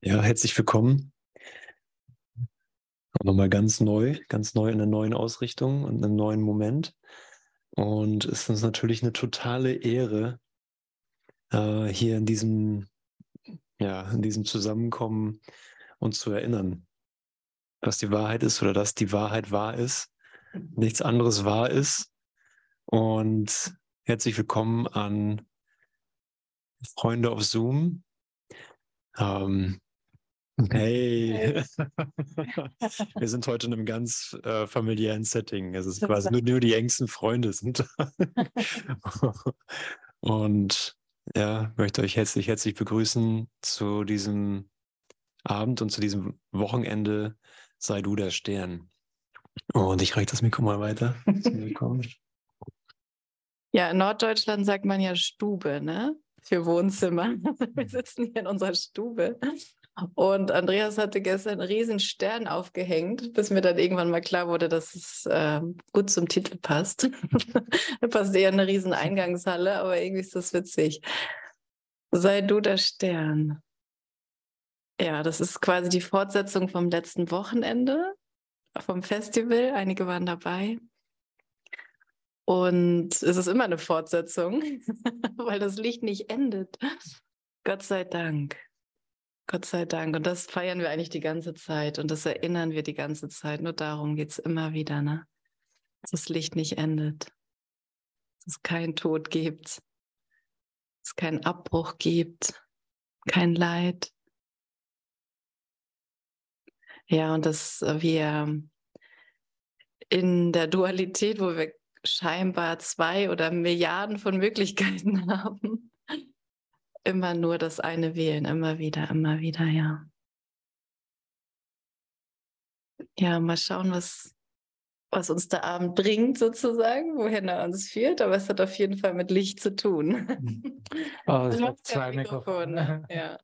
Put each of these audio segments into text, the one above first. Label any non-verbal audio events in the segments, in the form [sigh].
Ja, herzlich willkommen. Nochmal ganz neu, ganz neu in einer neuen Ausrichtung und einem neuen Moment. Und es ist uns natürlich eine totale Ehre, äh, hier in diesem, ja, in diesem Zusammenkommen uns zu erinnern, was die Wahrheit ist oder dass die Wahrheit wahr ist, nichts anderes wahr ist. Und herzlich willkommen an Freunde auf Zoom. Ähm, Hey, [laughs] wir sind heute in einem ganz äh, familiären Setting. Es ist quasi nur, nur die engsten Freunde sind da. [laughs] Und ja, möchte euch herzlich, herzlich begrüßen zu diesem Abend und zu diesem Wochenende Sei du der Stern. Und ich reiche das Mikro mal weiter. Ja, in Norddeutschland sagt man ja Stube, ne? Für Wohnzimmer. [laughs] Wir sitzen hier in unserer Stube. Und Andreas hatte gestern einen riesen Stern aufgehängt, bis mir dann irgendwann mal klar wurde, dass es äh, gut zum Titel passt. [laughs] da passt eher eine riesen Eingangshalle, aber irgendwie ist das witzig. Sei du der Stern. Ja, das ist quasi die Fortsetzung vom letzten Wochenende vom Festival. Einige waren dabei. Und es ist immer eine Fortsetzung, [laughs] weil das Licht nicht endet. Gott sei Dank. Gott sei Dank. Und das feiern wir eigentlich die ganze Zeit und das erinnern wir die ganze Zeit. Nur darum geht es immer wieder, ne? Dass das Licht nicht endet. Dass es keinen Tod gibt. Dass es keinen Abbruch gibt. Kein Leid. Ja, und dass wir in der Dualität, wo wir scheinbar zwei oder Milliarden von Möglichkeiten [laughs] haben, immer nur das eine wählen, immer wieder, immer wieder, ja. Ja, mal schauen, was, was uns der Abend bringt, sozusagen, wohin er uns führt. Aber es hat auf jeden Fall mit Licht zu tun. [laughs] [laughs] Oh, ich habe zwei Mikrofone. Ja.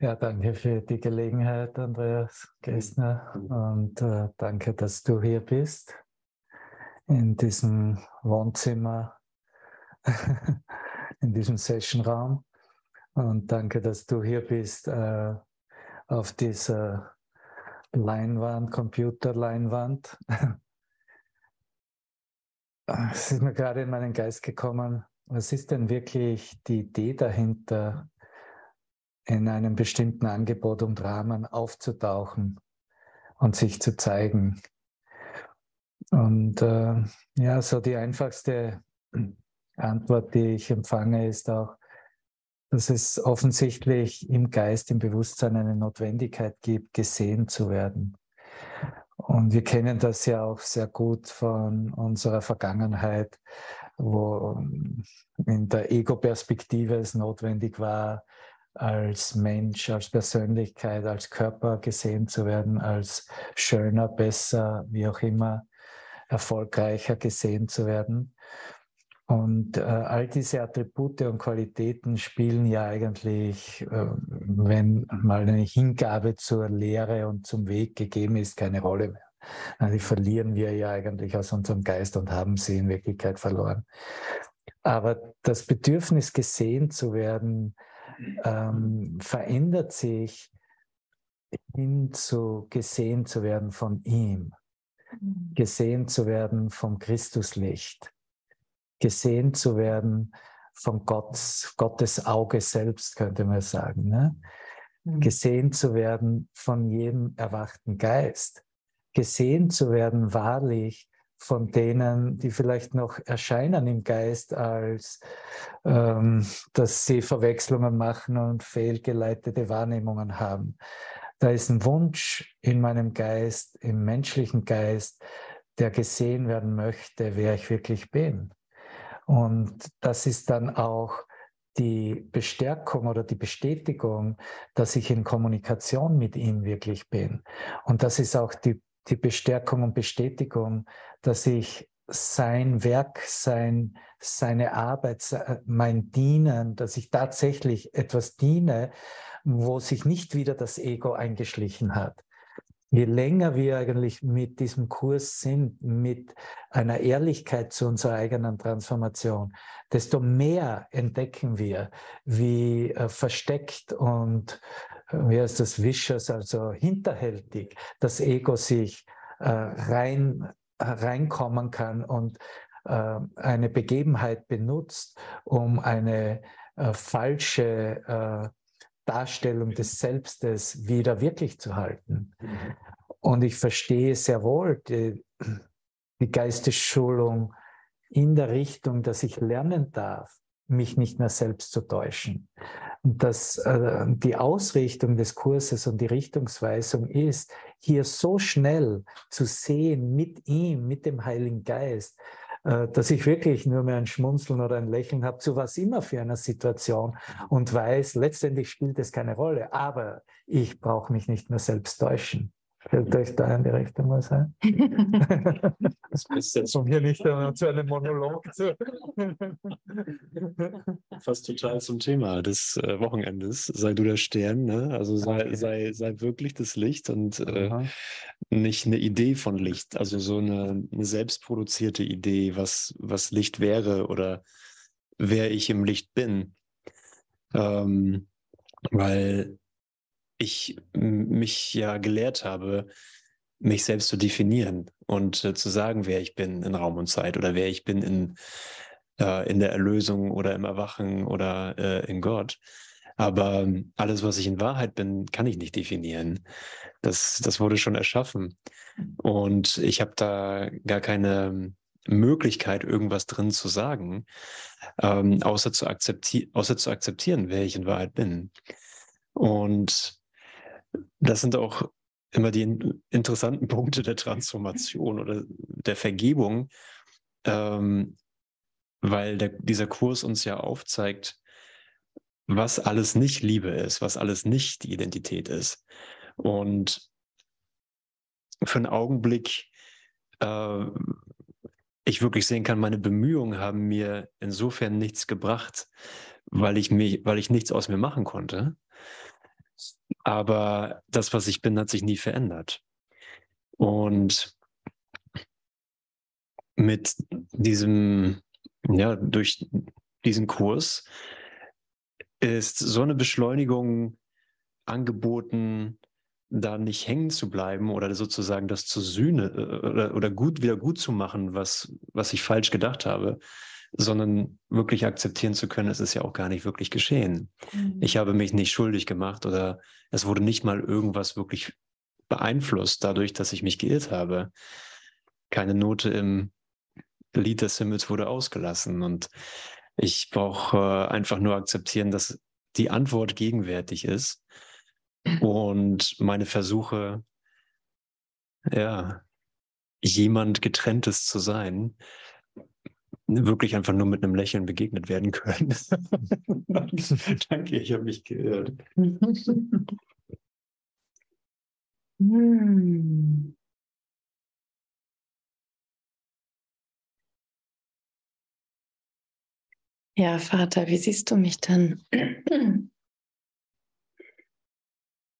ja, danke für die Gelegenheit, Andreas Gessner. Und äh, danke, dass du hier bist in diesem Wohnzimmer [laughs] in diesem Sessionraum. Und danke, dass du hier bist äh, auf dieser Leinwand, Computerleinwand. [laughs] Es ist mir gerade in meinen Geist gekommen, was ist denn wirklich die Idee dahinter, in einem bestimmten Angebot und Rahmen aufzutauchen und sich zu zeigen? Und äh, ja, so die einfachste Antwort, die ich empfange, ist auch, dass es offensichtlich im Geist, im Bewusstsein eine Notwendigkeit gibt, gesehen zu werden. Und wir kennen das ja auch sehr gut von unserer Vergangenheit, wo in der Ego-Perspektive es notwendig war, als Mensch, als Persönlichkeit, als Körper gesehen zu werden, als schöner, besser, wie auch immer, erfolgreicher gesehen zu werden. Und äh, all diese Attribute und Qualitäten spielen ja eigentlich, äh, wenn mal eine Hingabe zur Lehre und zum Weg gegeben ist, keine Rolle mehr. Also die verlieren wir ja eigentlich aus unserem Geist und haben sie in Wirklichkeit verloren. Aber das Bedürfnis, gesehen zu werden, ähm, verändert sich hin zu gesehen zu werden von ihm, mhm. gesehen zu werden vom Christuslicht gesehen zu werden von Gott, Gottes Auge selbst, könnte man sagen. Ne? Mhm. Gesehen zu werden von jedem erwachten Geist. Gesehen zu werden wahrlich von denen, die vielleicht noch erscheinen im Geist, als ähm, dass sie Verwechslungen machen und fehlgeleitete Wahrnehmungen haben. Da ist ein Wunsch in meinem Geist, im menschlichen Geist, der gesehen werden möchte, wer ich wirklich bin. Und das ist dann auch die Bestärkung oder die Bestätigung, dass ich in Kommunikation mit ihm wirklich bin. Und das ist auch die, die Bestärkung und Bestätigung, dass ich sein Werk, sein, seine Arbeit, mein Dienen, dass ich tatsächlich etwas diene, wo sich nicht wieder das Ego eingeschlichen hat, je länger wir eigentlich mit diesem Kurs sind, mit einer Ehrlichkeit zu unserer eigenen Transformation, desto mehr entdecken wir, wie äh, versteckt und wie heißt das, vicious, also hinterhältig, das Ego sich äh, rein, reinkommen kann und äh, eine Begebenheit benutzt, um eine äh, falsche äh, Darstellung des Selbstes wieder wirklich zu halten. Mhm. Und ich verstehe sehr wohl die, die Geistesschulung in der Richtung, dass ich lernen darf, mich nicht mehr selbst zu täuschen. Und dass äh, die Ausrichtung des Kurses und die Richtungsweisung ist, hier so schnell zu sehen mit ihm, mit dem Heiligen Geist, dass ich wirklich nur mehr ein Schmunzeln oder ein Lächeln habe, zu was immer für einer Situation und weiß, letztendlich spielt es keine Rolle, aber ich brauche mich nicht mehr selbst täuschen. Fällt euch da in die Richtung was ein? Das ist um hier nicht zu einem Monolog zu. Fast total zum Thema des äh, Wochenendes. Sei du der Stern, ne? Also sei, okay. sei, sei wirklich das Licht und äh, nicht eine Idee von Licht. Also so eine, eine selbstproduzierte Idee, was, was Licht wäre oder wer ich im Licht bin. Ähm, weil ich mich ja gelehrt habe, mich selbst zu definieren und äh, zu sagen, wer ich bin in Raum und Zeit oder wer ich bin in, äh, in der Erlösung oder im Erwachen oder äh, in Gott. Aber alles, was ich in Wahrheit bin, kann ich nicht definieren. Das, das wurde schon erschaffen. Und ich habe da gar keine Möglichkeit, irgendwas drin zu sagen, ähm, außer, zu außer zu akzeptieren, wer ich in Wahrheit bin. Und das sind auch immer die interessanten Punkte der Transformation oder der Vergebung, ähm, weil der, dieser Kurs uns ja aufzeigt, was alles nicht Liebe ist, was alles nicht die Identität ist. Und für einen Augenblick äh, ich wirklich sehen kann, meine Bemühungen haben mir insofern nichts gebracht, weil ich mich, weil ich nichts aus mir machen konnte, aber das, was ich bin, hat sich nie verändert. Und mit diesem, ja, durch diesen Kurs ist so eine Beschleunigung angeboten, da nicht hängen zu bleiben oder sozusagen das zu sühne äh, oder, oder gut wieder gut zu machen, was, was ich falsch gedacht habe, sondern wirklich akzeptieren zu können, es ist ja auch gar nicht wirklich geschehen. Mhm. Ich habe mich nicht schuldig gemacht oder es wurde nicht mal irgendwas wirklich beeinflusst dadurch, dass ich mich geirrt habe. Keine Note im Lied des Himmels wurde ausgelassen und ich brauche äh, einfach nur akzeptieren, dass die Antwort gegenwärtig ist und meine Versuche, ja, jemand getrenntes zu sein, wirklich einfach nur mit einem Lächeln begegnet werden können. [laughs] Danke, ich habe mich geirrt. Hm. Ja, Vater, wie siehst du mich dann?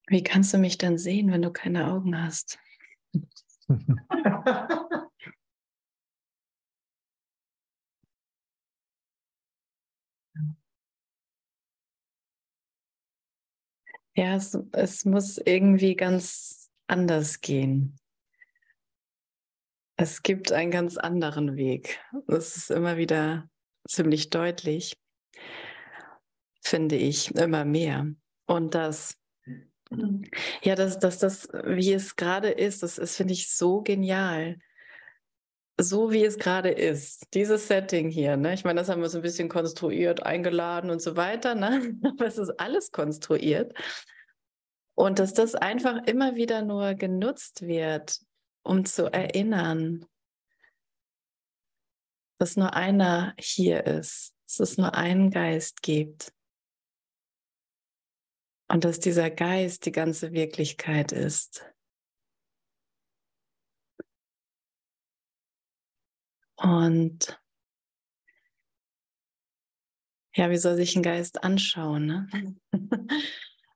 Wie kannst du mich dann sehen, wenn du keine Augen hast? [laughs] Ja, es, es muss irgendwie ganz anders gehen. Es gibt einen ganz anderen Weg. Das ist immer wieder ziemlich deutlich, finde ich, immer mehr. Und das, ja, dass das, das, wie es gerade ist, das ist, finde ich, so genial so wie es gerade ist, dieses Setting hier, ne? Ich meine, das haben wir so ein bisschen konstruiert, eingeladen und so weiter, ne? [laughs] Aber es ist alles konstruiert. Und dass das einfach immer wieder nur genutzt wird, um zu erinnern, dass nur einer hier ist, dass es nur einen Geist gibt. Und dass dieser Geist die ganze Wirklichkeit ist. Und ja, wie soll sich ein Geist anschauen? Ne? [laughs]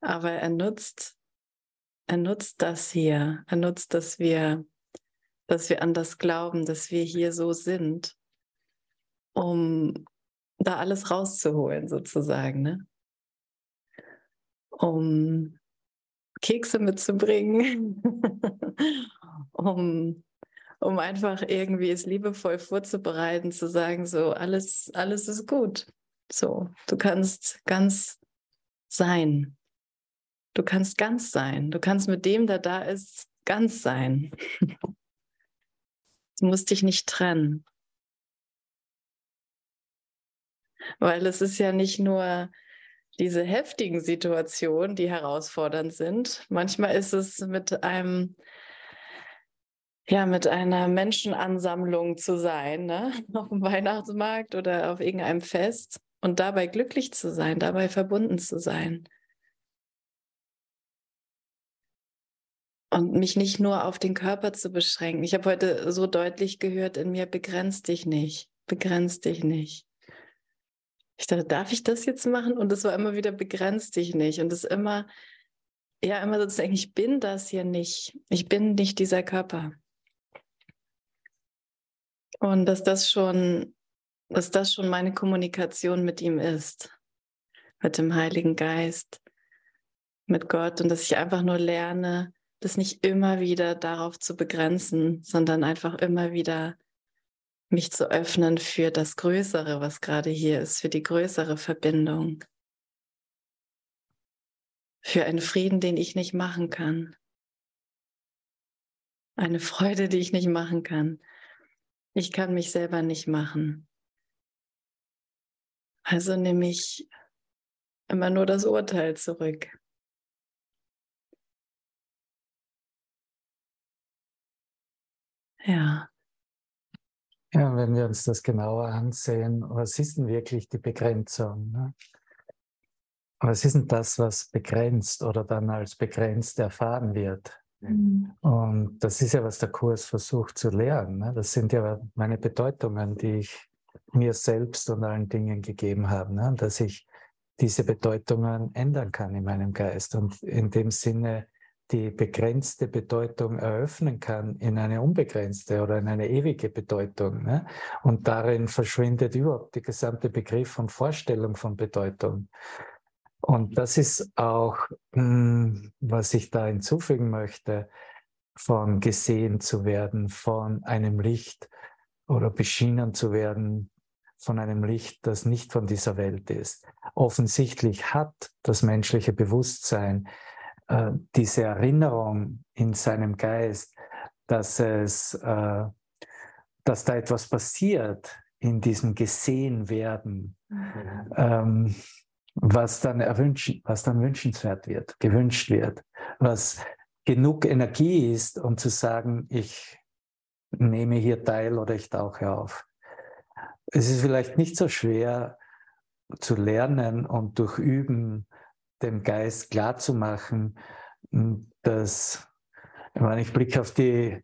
Aber er nutzt, er nutzt das hier. Er nutzt, dass wir, dass wir an das glauben, dass wir hier so sind, um da alles rauszuholen, sozusagen. Ne? Um Kekse mitzubringen, [laughs] um, um einfach irgendwie es liebevoll vorzubereiten, zu sagen, so alles, alles ist gut. So, du kannst ganz sein. Du kannst ganz sein. Du kannst mit dem, der da ist, ganz sein. [laughs] Du musst dich nicht trennen. Weil es ist ja nicht nur diese heftigen Situationen, die herausfordernd sind. Manchmal ist es mit einem, ja, mit einer Menschenansammlung zu sein, ne? [laughs] auf dem Weihnachtsmarkt oder auf irgendeinem Fest und dabei glücklich zu sein, dabei verbunden zu sein. Und mich nicht nur auf den Körper zu beschränken. Ich habe heute so deutlich gehört in mir, begrenzt dich nicht, begrenzt dich nicht. Ich dachte, darf ich das jetzt machen? Und es war immer wieder, begrenzt dich nicht. Und es ist immer, ja, immer sozusagen, ich bin das hier nicht. Ich bin nicht dieser Körper. Und dass das schon, dass das schon meine Kommunikation mit ihm ist, mit dem Heiligen Geist, mit Gott. Und dass ich einfach nur lerne, das nicht immer wieder darauf zu begrenzen, sondern einfach immer wieder mich zu öffnen für das Größere, was gerade hier ist, für die größere Verbindung, für einen Frieden, den ich nicht machen kann, eine Freude, die ich nicht machen kann. Ich kann mich selber nicht machen. Also nehme ich immer nur das Urteil zurück. Ja. Ja, wenn wir uns das genauer ansehen, was ist denn wirklich die Begrenzung? Ne? Was ist denn das, was begrenzt oder dann als begrenzt erfahren wird? Mhm. Und das ist ja, was der Kurs versucht zu lernen. Ne? Das sind ja meine Bedeutungen, die ich mir selbst und allen Dingen gegeben habe, ne? dass ich diese Bedeutungen ändern kann in meinem Geist und in dem Sinne die begrenzte Bedeutung eröffnen kann in eine unbegrenzte oder in eine ewige Bedeutung. Ne? Und darin verschwindet überhaupt der gesamte Begriff und Vorstellung von Bedeutung. Und das ist auch, hm, was ich da hinzufügen möchte, von gesehen zu werden, von einem Licht oder beschienen zu werden, von einem Licht, das nicht von dieser Welt ist. Offensichtlich hat das menschliche Bewusstsein äh, diese Erinnerung in seinem Geist, dass es, äh, dass da etwas passiert in diesem Gesehenwerden, mhm. ähm, was dann erwünschen, was dann wünschenswert wird, gewünscht wird, was genug Energie ist, um zu sagen, ich nehme hier teil oder ich tauche auf. Es ist vielleicht nicht so schwer zu lernen und durch Üben dem Geist klarzumachen, dass, ich, meine, ich blicke auf die,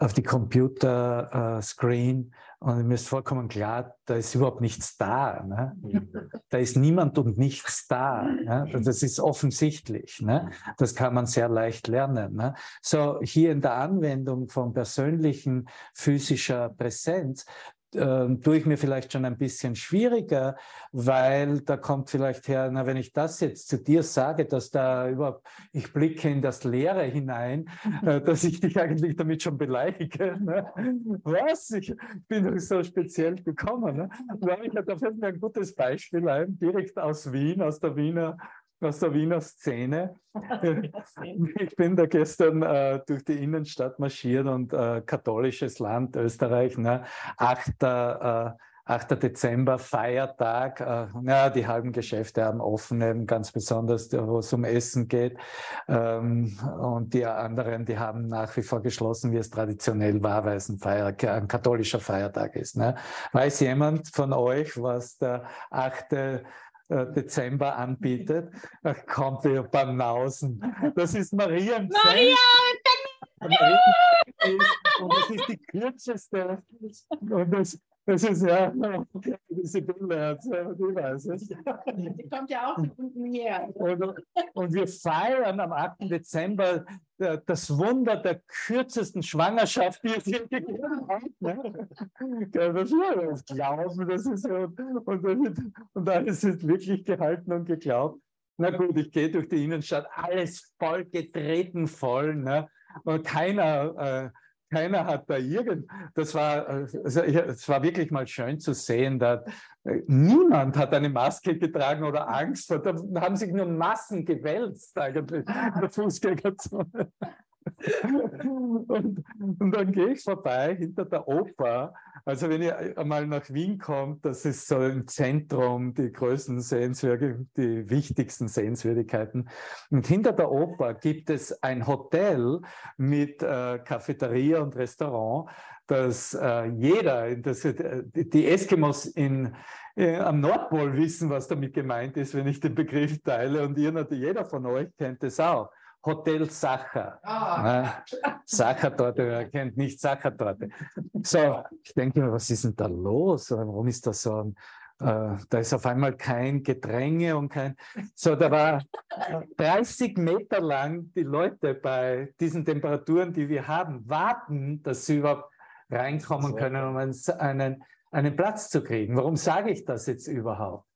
auf die Computer-Screen und mir ist vollkommen klar, da ist überhaupt nichts da. Ne? Da ist niemand und nichts da. Ne? Das ist offensichtlich. Ne? Das kann man sehr leicht lernen. Ne? So hier in der Anwendung von persönlichen physischer Präsenz äh, tue ich mir vielleicht schon ein bisschen schwieriger, weil da kommt vielleicht her, na, wenn ich das jetzt zu dir sage, dass da überhaupt, ich blicke in das Leere hinein, äh, dass ich dich eigentlich damit schon beleidige. Ne? Was? Ich bin doch so speziell gekommen. Ne? ich, da fällt mir ein gutes Beispiel ein, direkt aus Wien, aus der Wiener aus der Wiener Szene. [laughs] ich bin da gestern äh, durch die Innenstadt marschiert und äh, katholisches Land Österreich, ne? 8. Äh, 8. Dezember, Feiertag. Äh, ja, die halben Geschäfte haben offen, eben ganz besonders, wo es um Essen geht. Ähm, und die anderen, die haben nach wie vor geschlossen, wie es traditionell war, weil es ein, Feier, ein katholischer Feiertag ist. Ne? Weiß jemand von euch, was der 8. Äh, Dezember anbietet, kommt ihr Banausen. Das ist Marienfest. Maria! Und das ist die kürzeste. Und das, das ist ja diese Bilder, die weiß es. Die kommt ja auch von unten her. Und, und, wir feiern am 8. Dezember äh, das Wunder der kürzesten Schwangerschaft, die es je gegeben hat. Ne? Das ist Glauben, das ist und, und, und da ist wirklich gehalten und geglaubt. Na gut, ich gehe durch die Innenstadt, alles voll getreten voll. Ne? Und keiner, äh, keiner hat da irgend. Das war, also es war wirklich mal schön zu sehen, dass äh, niemand hat eine Maske getragen oder Angst. Da haben sich nur Massen gewälzt eigentlich in der Fußgängerzone. [laughs] und, und, dann gehe ich vorbei hinter der Oper. Also wenn ihr einmal nach Wien kommt, das ist so im Zentrum die größten Sehenswürdigkeiten, die wichtigsten Sehenswürdigkeiten. Und hinter der Oper gibt es ein Hotel mit äh, Cafeteria und Restaurant, dass äh, jeder, das, äh, die Eskimos in, äh, am Nordpol wissen, was damit gemeint ist, wenn ich den Begriff teile. Und ihr, jeder von euch kennt es auch. Hotel Sacher. Ah. Sachertorte, wer kennt nicht Sachertorte. So, ich denke mir, was ist denn da los? Warum ist das so ein, äh, da ist auf einmal kein Gedränge und kein. So, da war 30 Meter lang die Leute bei diesen Temperaturen, die wir haben, warten, dass sie überhaupt reinkommen können, um einen, einen Platz zu kriegen. Warum sage ich das jetzt überhaupt?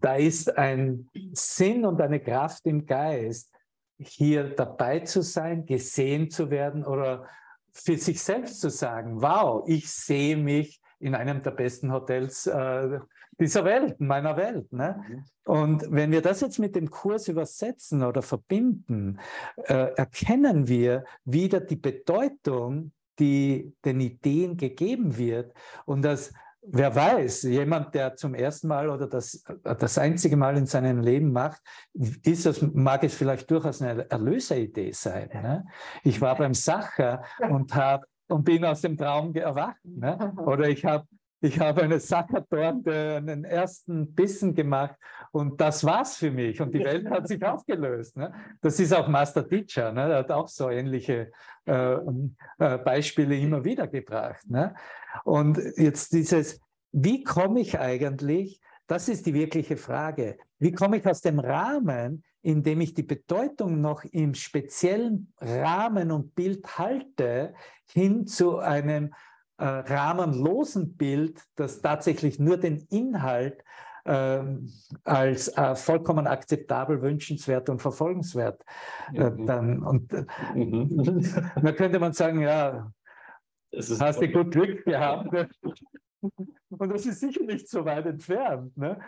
Da ist ein Sinn und eine Kraft im Geist, hier dabei zu sein, gesehen zu werden oder für sich selbst zu sagen, wow, ich sehe mich in einem der besten Hotels äh, dieser Welt, meiner Welt. Ne? Mhm. Und wenn wir das jetzt mit dem Kurs übersetzen oder verbinden, äh, erkennen wir wieder die Bedeutung, die den Ideen gegeben wird und das wer weiß, jemand, der zum ersten Mal oder das, das einzige Mal in seinem Leben macht, ist das, mag es vielleicht durchaus eine Erlöseridee sein. Ne? Ich war beim Sacher und, hab, und bin aus dem Traum erwacht. Ne? Oder ich habe ich habe eine Sackertorte, einen ersten Bissen gemacht und das war's für mich. Und die Welt hat sich aufgelöst. Ne? Das ist auch Master Teacher, ne? Er hat auch so ähnliche äh, äh, Beispiele immer wieder gebracht. Ne? Und jetzt dieses, wie komme ich eigentlich, das ist die wirkliche Frage, wie komme ich aus dem Rahmen, in dem ich die Bedeutung noch im speziellen Rahmen und Bild halte, hin zu einem äh, rahmenlosen Bild, das tatsächlich nur den Inhalt äh, als äh, vollkommen akzeptabel, wünschenswert und verfolgenswert äh, mhm. dann. Und äh, mhm. da könnte man sagen, ja, hast du gut Glück gehabt. Und das ist sicher nicht so weit entfernt. Ne?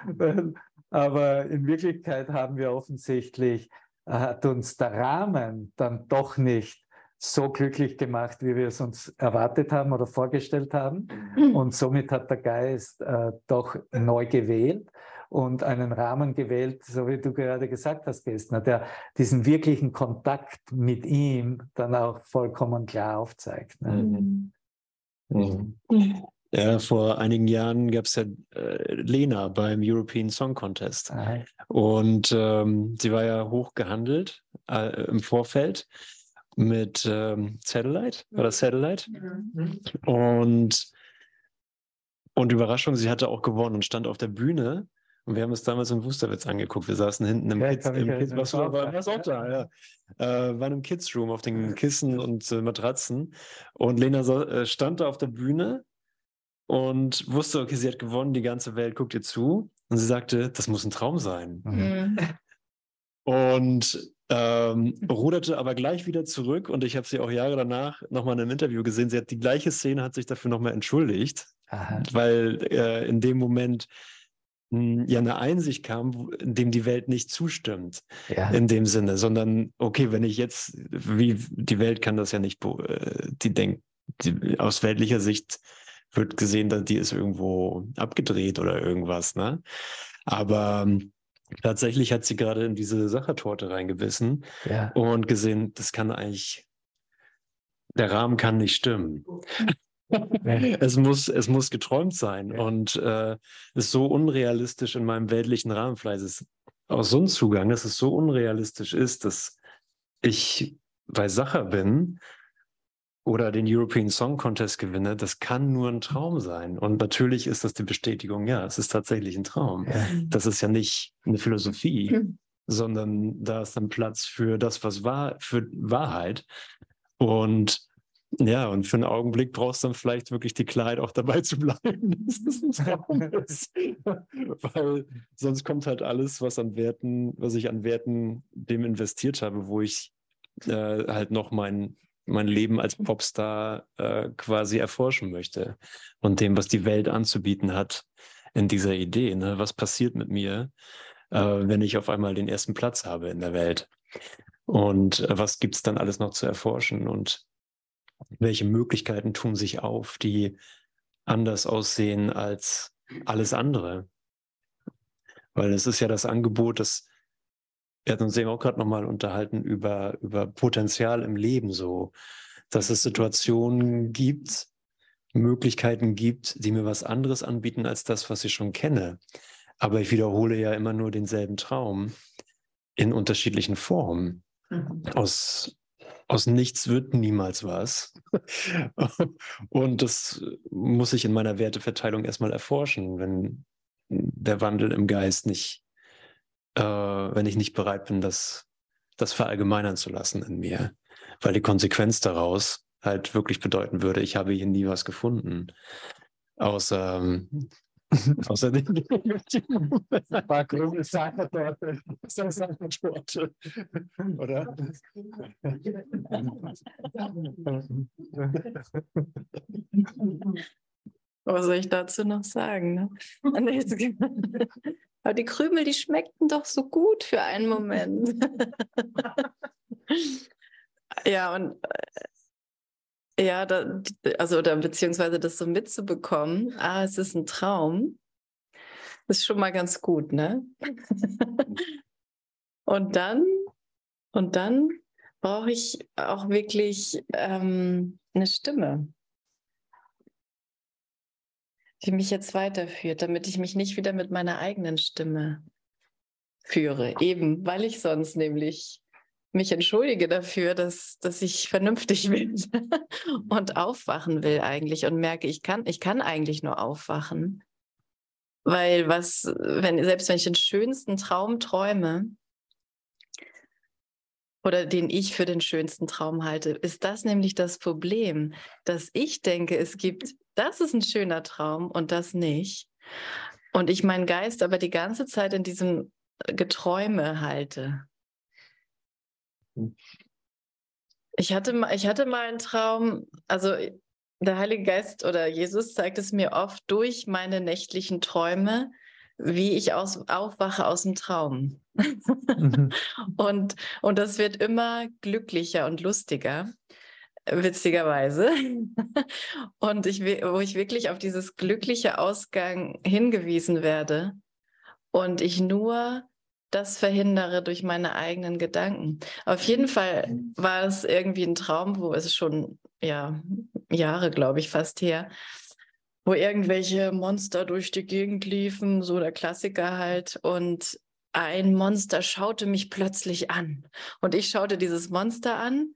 Aber in Wirklichkeit haben wir offensichtlich, hat uns der Rahmen dann doch nicht so glücklich gemacht, wie wir es uns erwartet haben oder vorgestellt haben. Mhm. Und somit hat der Geist äh, doch neu gewählt und einen Rahmen gewählt, so wie du gerade gesagt hast, Gestner, der diesen wirklichen Kontakt mit ihm dann auch vollkommen klar aufzeigt. Ne? Mhm. Mhm. mhm. Ja, vor einigen Jahren gab es ja äh, Lena beim European Song Contest. Aha. Und ähm, sie war ja hoch gehandelt äh, im Vorfeld mit ähm, Satellite, war das Satellite? Mhm. Und, und Überraschung, sie hatte auch gewonnen und stand auf der Bühne. Und wir haben es damals im Wusterwitz angeguckt. Wir saßen hinten im ja, Kids, im Kids was war, war, was auch da, ja. Äh, waren im Kids Room auf den Kissen und äh, Matratzen. Und Lena so, äh, stand da auf der Bühne und wusste, okay, sie hat gewonnen, die ganze Welt guckt ihr zu. Und sie sagte, das muss ein Traum sein. Mhm. Und ähm, ruderte aber gleich wieder zurück und ich habe sie auch Jahre danach nochmal in einem Interview gesehen. Sie hat die gleiche Szene, hat sich dafür nochmal entschuldigt, Aha. weil äh, in dem Moment mh, hm, ja eine Einsicht kam, in dem die Welt nicht zustimmt, ja. in dem Sinne, sondern okay, wenn ich jetzt, wie die Welt kann das ja nicht, äh, die denkt, die, aus weltlicher Sicht wird gesehen, dass die ist irgendwo abgedreht oder irgendwas, ne? Aber ähm, Tatsächlich hat sie gerade in diese Sachertorte reingebissen ja. und gesehen, das kann eigentlich, der Rahmen kann nicht stimmen. [laughs] es, muss, es muss geträumt sein ja. und äh, ist so unrealistisch in meinem weltlichen Rahmen. Vielleicht ist aus so ein Zugang, dass es so unrealistisch ist, dass ich bei Sacher bin oder den European Song Contest gewinne, das kann nur ein Traum sein. Und natürlich ist das die Bestätigung, ja, es ist tatsächlich ein Traum. Ja. Das ist ja nicht eine Philosophie, mhm. sondern da ist dann Platz für das, was wahr, für Wahrheit. Und Ja, und für einen Augenblick brauchst du dann vielleicht wirklich die Klarheit, auch dabei zu bleiben, [laughs] dass es ein Traum ist. [laughs] Weil sonst kommt halt alles, was an Werten, was ich an Werten dem investiert habe, wo ich äh, halt noch mein, mein Leben als Popstar äh, quasi erforschen möchte. Und dem, was die Welt anzubieten hat in dieser Idee. Ne? Was passiert mit mir, äh, wenn ich auf einmal den ersten Platz habe in der Welt? Und äh, was gibt es dann alles noch zu erforschen? Und welche Möglichkeiten tun sich auf, die anders aussehen als alles andere. Weil es ist ja das Angebot, dass wir hatten uns eben auch gerade nochmal unterhalten über, über Potenzial im Leben so, dass es Situationen gibt, Möglichkeiten gibt, die mir was anderes anbieten als das, was ich schon kenne. Aber ich wiederhole ja immer nur denselben Traum in unterschiedlichen Formen. Mhm. Aus aus nichts wird niemals was. [laughs] Und das muss ich in meiner Werteverteilung erstmal erforschen, wenn der Wandel im Geist nicht, äh, wenn ich nicht bereit bin, das, das verallgemeinern zu lassen in mir. Weil die Konsequenz daraus halt wirklich bedeuten würde, ich habe hier nie was gefunden. Außer ähm, [laughs] Außerdem [laughs] ein paar grüne Sahnetorte. Sport. Oder? Was soll ich dazu noch sagen? Ne? [laughs] Aber die Krümel, die schmeckten doch so gut für einen Moment. [laughs] ja, und äh, ja, da, also oder beziehungsweise das so mitzubekommen, ah, es ist ein Traum, ist schon mal ganz gut, ne? [laughs] und dann, und dann brauche ich auch wirklich ähm, eine Stimme, die mich jetzt weiterführt, damit ich mich nicht wieder mit meiner eigenen Stimme führe. Eben, weil ich sonst nämlich mich entschuldige dafür, dass, dass ich vernünftig [laughs] bin und aufwachen will eigentlich und merke, ich kann, ich kann eigentlich nur aufwachen. Weil was, wenn, selbst wenn ich den schönsten Traum träume, oder den ich für den schönsten Traum halte, ist das nämlich das Problem, dass ich denke, es gibt, [laughs] das ist ein schöner Traum und das nicht. Und ich meinen Geist aber die ganze Zeit in diesem Geträume halte. Ich hatte, ich hatte mal einen Traum, also der Heilige Geist oder Jesus zeigt es mir oft durch meine nächtlichen Träume, wie ich aus, aufwache aus dem Traum. Mhm. [laughs] und, und das wird immer glücklicher und lustiger, witzigerweise. [laughs] und ich, wo ich wirklich auf dieses glückliche Ausgang hingewiesen werde und ich nur das verhindere durch meine eigenen Gedanken. Auf jeden Fall war es irgendwie ein Traum, wo es schon ja Jahre, glaube ich, fast her, wo irgendwelche Monster durch die Gegend liefen, so der Klassiker halt. Und ein Monster schaute mich plötzlich an. Und ich schaute dieses Monster an.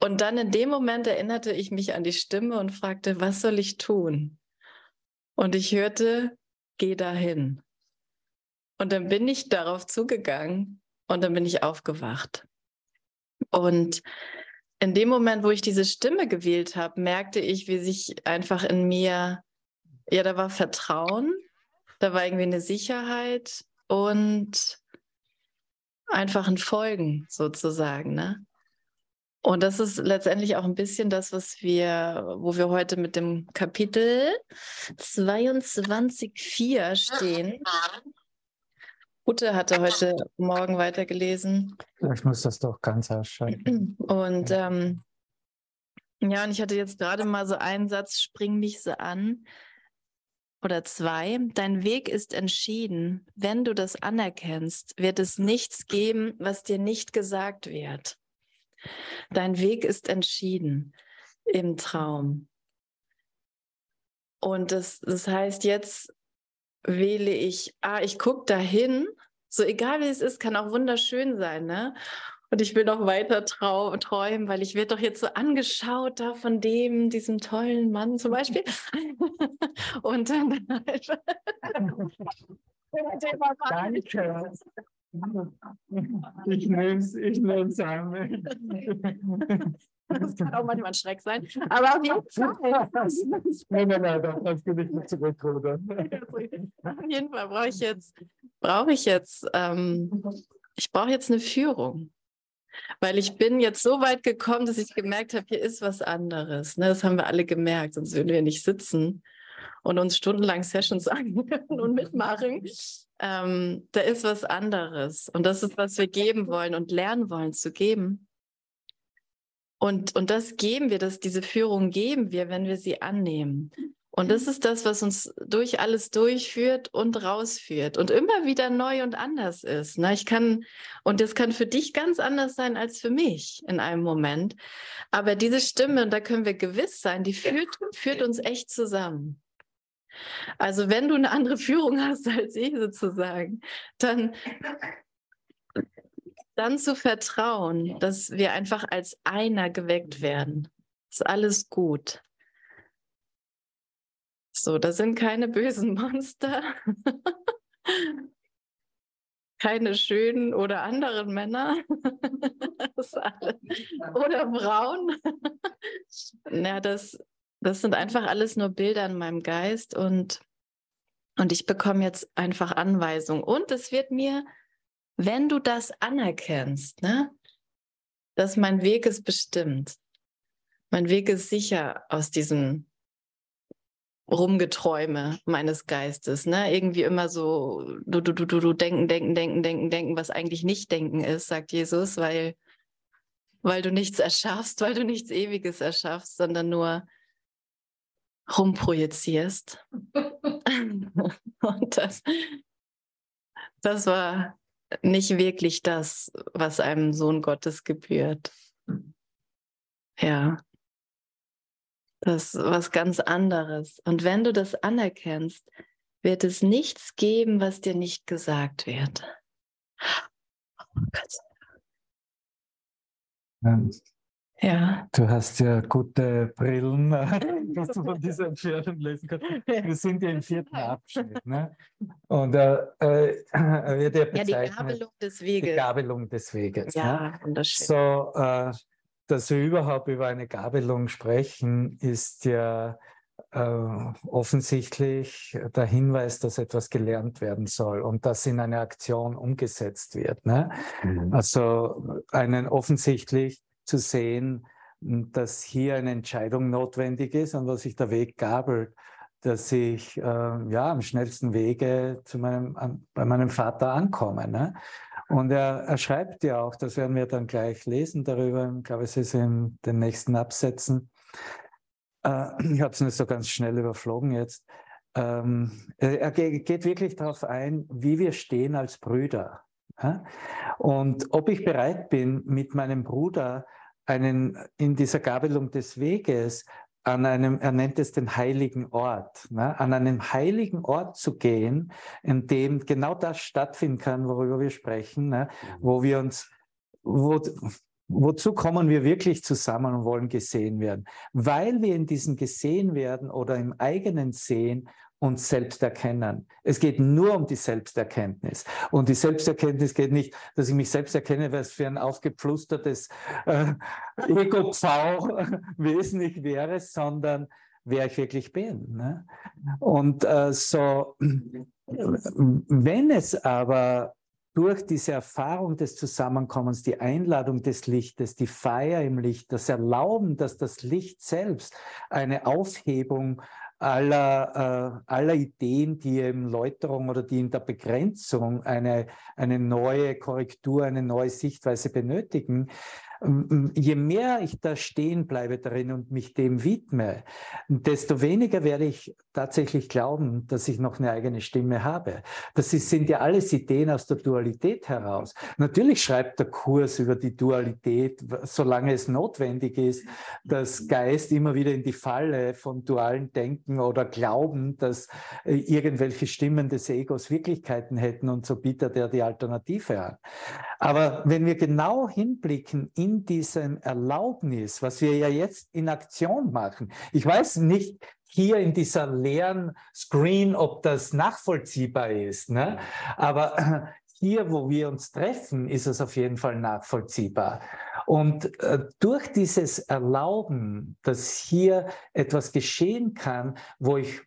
Und dann in dem Moment erinnerte ich mich an die Stimme und fragte, was soll ich tun? Und ich hörte, geh dahin. Und dann bin ich darauf zugegangen und dann bin ich aufgewacht. Und in dem Moment, wo ich diese Stimme gewählt habe, merkte ich, wie sich einfach in mir, ja, da war Vertrauen, da war irgendwie eine Sicherheit und einfach ein Folgen sozusagen. Ne? Und das ist letztendlich auch ein bisschen das, was wir, wo wir heute mit dem Kapitel 22.4 stehen. [laughs] Ute hatte heute Morgen weitergelesen. Ich muss das doch ganz ausschalten. [clears throat] Und ähm, ja, und ich hatte jetzt gerade mal so einen Satz, spring mich so an. Oder zwei, dein Weg ist entschieden. Wenn du das anerkennst, wird es nichts geben, was dir nicht gesagt wird. Dein Weg ist entschieden im Traum. Und das, das heißt, jetzt wähle ich, ah, ich gucke dahin, so egal wie es ist, kann auch wunderschön sein, ne? Und ich will noch weiter trau träumen, weil ich werde doch jetzt so angeschaut da von dem, diesem tollen Mann zum Beispiel. [laughs] Und dann halt [laughs] Danke. [laughs] Ich nehme es, ich nehme es an. [laughs] Das kann auch manchmal ein Schreck sein. Aber auf jeden Fall. [laughs] Nein, nein, nein, da kannst du nicht zurückrudern. [laughs] Auf jeden Fall brauche ich jetzt, brauche ich jetzt, ähm, ich brauche jetzt eine Führung. Weil ich bin jetzt so weit gekommen, dass ich gemerkt habe, hier ist was anderes. Ne? Das haben wir alle gemerkt, sonst würden wir nicht sitzen und uns stundenlang Sessions anhören und mitmachen. Ähm, da ist was anderes. Und das ist, was wir geben wollen und lernen wollen zu geben. Und, und das geben wir, das, diese Führung geben wir, wenn wir sie annehmen. Und das ist das, was uns durch alles durchführt und rausführt und immer wieder neu und anders ist. Ne? Ich kann, und das kann für dich ganz anders sein als für mich in einem Moment. Aber diese Stimme, und da können wir gewiss sein, die führt, führt uns echt zusammen. Also wenn du eine andere Führung [laughs] hast als ich sozusagen, dann, [laughs] dann zu vertrauen, dass wir einfach als einer geweckt werden. Ist alles gut. So, da sind keine bösen [laughs] Monster, keine schönen oder anderen Männer [laughs] [laughs] oder Frauen. ja, das, das sind einfach alles nur Bilder in meinem Geist und, und ich bekomme jetzt einfach Anweisungen. Und es wird mir, wenn du das anerkennst, ne, dass mein Weg ist bestimmt. Mein Weg ist sicher aus diesem Rumgeträume meines Geistes, ne? Irgendwie immer so, du, du, du, du, du denken, denken, denken, denken, denken, was eigentlich nicht denken ist, sagt Jesus, weil, weil du nichts erschaffst, weil du nichts Ewiges erschaffst, sondern nur rumprojizierst. [laughs] [laughs] Und das, das war nicht wirklich das, was einem Sohn Gottes gebührt. Ja, das ist was ganz anderes. Und wenn du das anerkennst, wird es nichts geben, was dir nicht gesagt wird. Oh Gott. Ja. Du hast ja gute Brillen, [laughs] dass du von dieser Entfernung lesen kannst. Wir sind ja im vierten Abschnitt. Ne? Und äh, äh, wird ja bezeichnet. Ja, die Gabelung des Weges. Die Gabelung des Weges. Ja, ne? wunderschön. So, äh, dass wir überhaupt über eine Gabelung sprechen, ist ja äh, offensichtlich der Hinweis, dass etwas gelernt werden soll und das in eine Aktion umgesetzt wird. Ne? Mhm. Also einen offensichtlich zu sehen, dass hier eine Entscheidung notwendig ist und was sich der Weg gabelt, dass ich äh, ja am schnellsten Wege zu meinem, an, bei meinem Vater ankomme. Ne? Und er, er, schreibt ja auch, das werden wir dann gleich lesen darüber, ich glaube, es ist in den nächsten Absätzen. Äh, ich habe es nicht so ganz schnell überflogen jetzt. Ähm, er geht wirklich darauf ein, wie wir stehen als Brüder. Und ob ich bereit bin, mit meinem Bruder einen, in dieser Gabelung des Weges an einem, er nennt es den heiligen Ort, ne? an einem heiligen Ort zu gehen, in dem genau das stattfinden kann, worüber wir sprechen, ne? Mhm. wo wir uns, wo, wozu kommen wir wirklich zusammen und wollen gesehen werden? Weil wir in diesem Gesehen werden oder im eigenen Sehen uns selbst erkennen. Es geht nur um die Selbsterkenntnis. Und die Selbsterkenntnis geht nicht, dass ich mich selbst erkenne, was für ein aufgepflustertes äh, Ego-Pfau-Wesen [laughs] ich wäre, sondern wer ich wirklich bin. Ne? Und äh, so, wenn es aber durch diese Erfahrung des Zusammenkommens, die Einladung des Lichtes, die Feier im Licht, das Erlauben, dass das Licht selbst eine Aufhebung aller, äh, aller Ideen, die in Läuterung oder die in der Begrenzung eine, eine neue Korrektur, eine neue Sichtweise benötigen, je mehr ich da stehen bleibe darin und mich dem widme, desto weniger werde ich tatsächlich glauben, dass ich noch eine eigene Stimme habe. Das sind ja alles Ideen aus der Dualität heraus. Natürlich schreibt der Kurs über die Dualität, solange es notwendig ist, dass Geist immer wieder in die Falle von dualen Denken oder Glauben, dass äh, irgendwelche Stimmen des Egos Wirklichkeiten hätten und so bietet er die Alternative an. Aber wenn wir genau hinblicken in diesem Erlaubnis, was wir ja jetzt in Aktion machen, ich weiß nicht hier in dieser leeren Screen, ob das nachvollziehbar ist, ne? aber [clears throat] hier, wo wir uns treffen, ist es auf jeden Fall nachvollziehbar. Und äh, durch dieses Erlauben, dass hier etwas geschehen kann, wo ich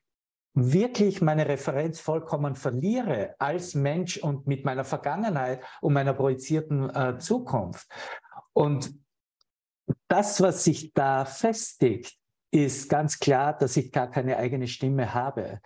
wirklich meine Referenz vollkommen verliere als Mensch und mit meiner Vergangenheit und meiner projizierten äh, Zukunft. Und das, was sich da festigt, ist ganz klar, dass ich gar keine eigene Stimme habe.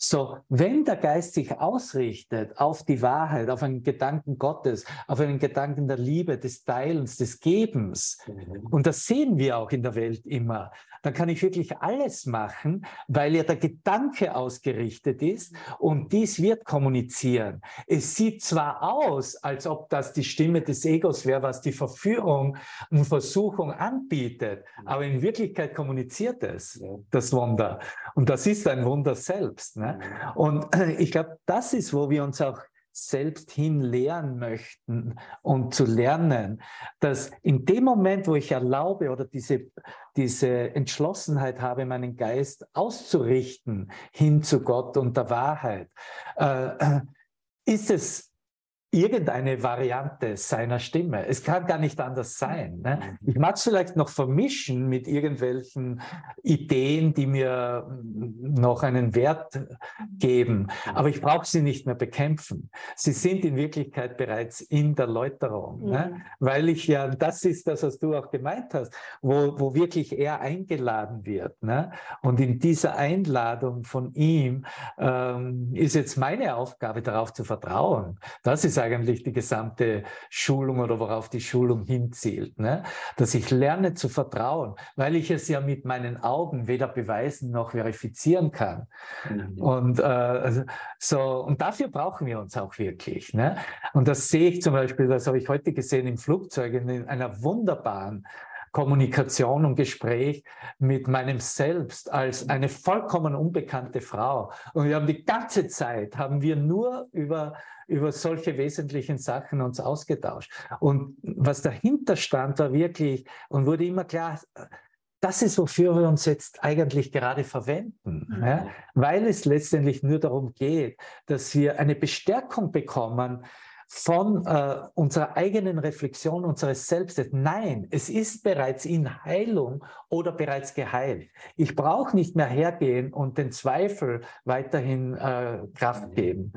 So, wenn der Geist sich ausrichtet auf die Wahrheit, auf einen Gedanken Gottes, auf einen Gedanken der Liebe, des Teilens, des Gebens, mhm. und das sehen wir auch in der Welt immer, dann kann ich wirklich alles machen, weil ja der Gedanke ausgerichtet ist und dies wird kommunizieren. Es sieht zwar aus, als ob das die Stimme des Egos wäre, was die Verführung und Versuchung anbietet, aber in Wirklichkeit kommuniziert es das Wunder. Und das ist ein Wunder selbst. Ne? Und [clears throat] ich glaube, das ist, wo wir uns auch selbst hin lehren möchten und zu lernen, dass in dem Moment, wo ich erlaube oder diese, diese Entschlossenheit habe, meinen Geist auszurichten hin zu Gott und der Wahrheit, äh, [clears throat] ist es irgendeine Variante seiner Stimme. Es kann gar nicht anders sein. Ne? Mhm. Ich mag es vielleicht noch vermischen mit irgendwelchen Ideen, die mir noch einen Wert geben, aber ich brauche sie nicht mehr bekämpfen. Sie sind in Wirklichkeit bereits in der Läuterung, ne? mhm. ne? weil ich ja, das ist das, was du auch gemeint hast, wo, wo wirklich er eingeladen wird. Ne? Und in dieser Einladung von ihm ähm, ist jetzt meine Aufgabe, darauf zu vertrauen. Das ist eigentlich die gesamte Schulung oder worauf die Schulung hinzielt. Ne? Dass ich lerne zu vertrauen, weil ich es ja mit meinen Augen weder beweisen noch verifizieren kann. Mhm. Und, äh, also, so, und dafür brauchen wir uns auch wirklich. Ne? Und das sehe ich zum Beispiel, das habe ich heute gesehen im Flugzeug, in einer wunderbaren Kommunikation und Gespräch mit meinem Selbst als eine vollkommen unbekannte Frau. Und wir haben die ganze Zeit, haben wir nur über, über solche wesentlichen Sachen uns ausgetauscht. Und was dahinter stand, war wirklich und wurde immer klar, das ist, wofür wir uns jetzt eigentlich gerade verwenden, mhm. ja? weil es letztendlich nur darum geht, dass wir eine Bestärkung bekommen, von äh, unserer eigenen Reflexion unseres Selbstes. Nein, es ist bereits in Heilung oder bereits geheilt. Ich brauche nicht mehr hergehen und den Zweifel weiterhin äh, Kraft geben.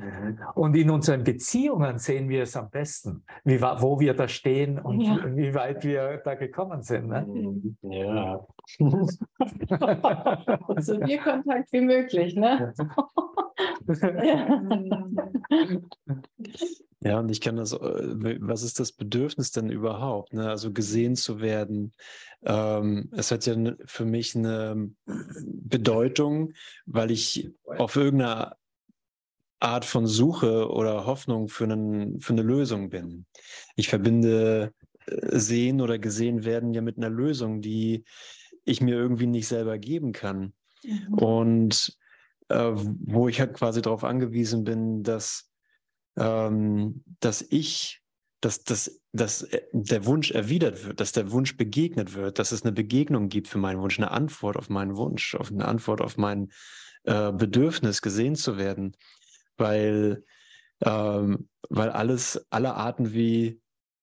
Und in unseren Beziehungen sehen wir es am besten, wie, wo wir da stehen und ja. [laughs] wie weit wir da gekommen sind. Ne? Ja. so viel Kontakt wie möglich, ne? Ja, [laughs] [laughs] und ich kann das, äh, was ist das Bedürfnis denn überhaupt? Ne? Also gesehen zu werden. Ähm, es hat ja für mich eine Bedeutung, weil ich auf irgendeine Art von Suche oder Hoffnung für, einen, für eine Lösung bin. Ich verbinde äh, Sehen oder gesehen werden ja mit einer Lösung, die ich mir irgendwie nicht selber geben kann. Mhm. Und äh, wo ich halt quasi darauf angewiesen bin, dass ähm, dass ich, dass, dass, dass äh, der Wunsch erwidert wird, dass der Wunsch begegnet wird, dass es eine Begegnung gibt für meinen Wunsch, eine Antwort auf meinen Wunsch, auf eine Antwort auf mein äh, Bedürfnis, gesehen zu werden. Weil, ähm, weil alles, alle Arten, wie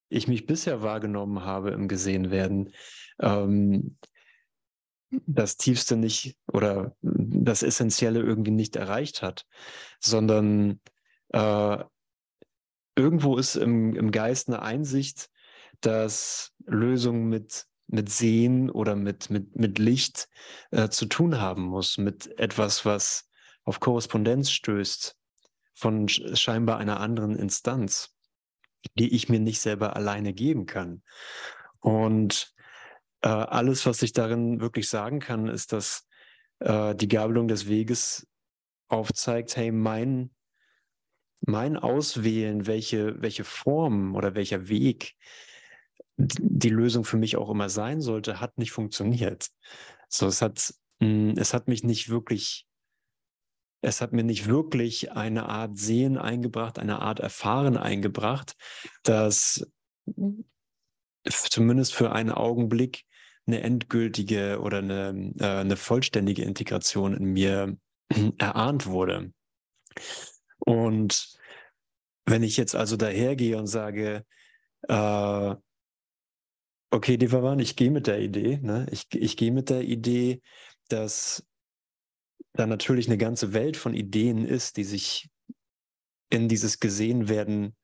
ich mich bisher wahrgenommen habe im Gesehenwerden, ähm, das Tiefste nicht oder das Essentielle irgendwie nicht erreicht hat, sondern äh, irgendwo ist im, im Geist eine Einsicht, dass Lösungen mit, mit Sehen oder mit, mit, mit Licht äh, zu tun haben muss, mit etwas, was auf Korrespondenz stößt von scheinbar einer anderen Instanz, die ich mir nicht selber alleine geben kann. Und äh, alles, was ich darin wirklich sagen kann, ist, dass äh, die Gabelung des Weges aufzeigt, hey, mein mein Auswählen, welche, welche Form oder welcher Weg die Lösung für mich auch immer sein sollte, hat nicht funktioniert. So, es hat, hm, es hat mich nicht wirklich, es hat mir nicht wirklich eine Art Sehen eingebracht, eine Art Erfahren eingebracht, dass zumindest für einen Augenblick eine endgültige oder eine, äh, eine vollständige Integration in mir erahnt wurde. Und wenn ich jetzt also dahergehe und sage, äh, okay, Devavan, ich gehe mit der Idee. Ne? Ich, ich gehe mit der Idee, dass da natürlich eine ganze Welt von Ideen ist, die sich in dieses Gesehenwerden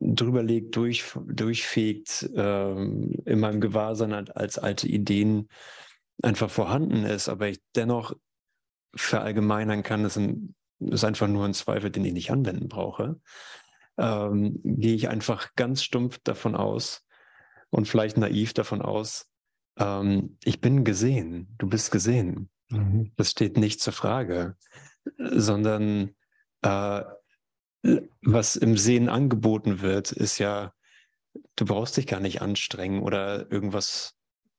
drüberlegt, durch, durchfegt, ähm, in meinem Gewahrsein als alte Ideen einfach vorhanden ist, aber ich dennoch verallgemeinern kann, das ist einfach nur ein Zweifel, den ich nicht anwenden brauche, ähm, gehe ich einfach ganz stumpf davon aus und vielleicht naiv davon aus, ähm, ich bin gesehen, du bist gesehen. Mhm. Das steht nicht zur Frage, sondern äh, was im Sehen angeboten wird, ist ja, du brauchst dich gar nicht anstrengen oder irgendwas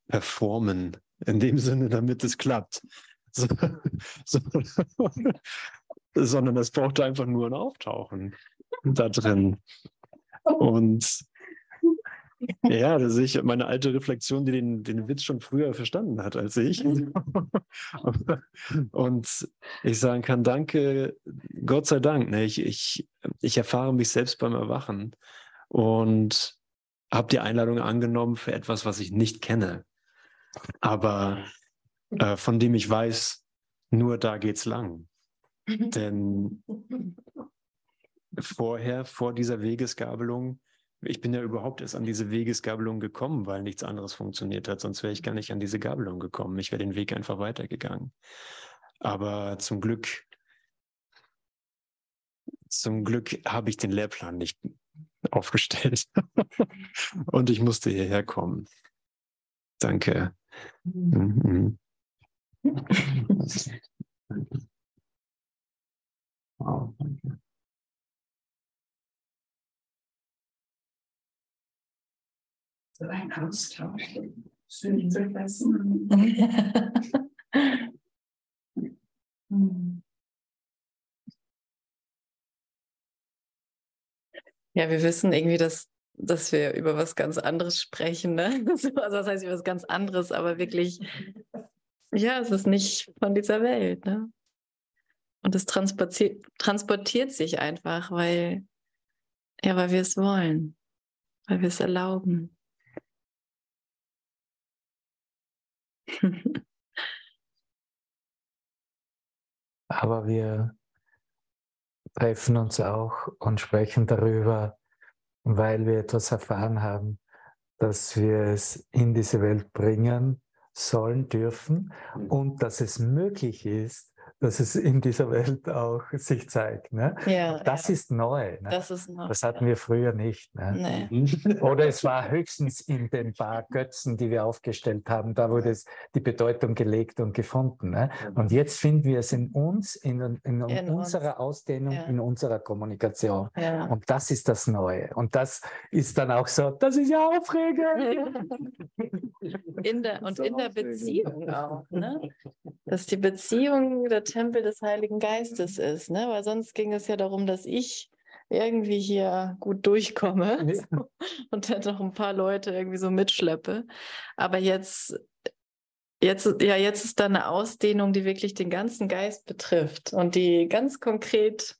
performen, in dem Sinne, damit es klappt. [laughs] So, so, sondern es braucht einfach nur ein Auftauchen [laughs] da drin. Und ja, das ist meine alte Reflexion, die den, den Witz schon früher verstanden hat als ich. [laughs] Und ich sagen kann, danke, Gott sei Dank. Ne? Ich, ich, ich erfahre mich selbst beim Erwachen und habe die Einladung angenommen für etwas, was ich nicht kenne, aber äh, von dem ich weiß, nur da geht's lang. Denn [laughs] vorher, vor dieser Wegesgabelung, ich bin ja überhaupt erst an diese Wegesgabelung gekommen, weil nichts anderes funktioniert hat. Sonst wäre ich gar nicht an diese Gabelung gekommen. Ich wäre den Weg einfach weitergegangen. Aber zum Glück, zum Glück habe ich den Lehrplan nicht aufgestellt. [laughs] Und ich musste hierher kommen. Danke. Mhm. [laughs] Wow, danke. So ein Austausch. Schön zu lassen. [laughs] Ja, wir wissen irgendwie, dass, dass wir über was ganz anderes sprechen. Ne? [laughs] Also das heißt über was ganz anderes, aber wirklich, ja, es ist nicht von dieser Welt. Ne? Und es transportiert, transportiert sich einfach, weil, ja, weil wir es wollen, weil wir es erlauben. [laughs] Aber wir treffen uns auch und sprechen darüber, weil wir etwas erfahren haben, dass wir es in diese Welt bringen sollen, dürfen und dass es möglich ist, dass es in dieser Welt auch sich zeigt. Ne? Ja, das ja. ist neu. Ne? Das, ist neu. das hatten wir früher nicht. Ne? Nee. [laughs] Oder es war höchstens in den paar Götzen, die wir aufgestellt haben. Da wurde es die Bedeutung gelegt und gefunden. Ne? Und jetzt finden wir es in uns, in, in, in unserer uns. Ausdehnung, ja. in unserer Kommunikation. Und das ist das Neue. Und das ist dann auch so, das ist ja aufregend. In der, und in der Beziehung auch. Ne? Dass die Beziehung der Tempel des Heiligen Geistes ist, ne? weil sonst ging es ja darum, dass ich irgendwie hier gut durchkomme ja. [laughs] und dann noch ein paar Leute irgendwie so mitschleppe. Aber jetzt, jetzt, ja, jetzt ist da eine Ausdehnung, die wirklich den ganzen Geist betrifft und die ganz konkret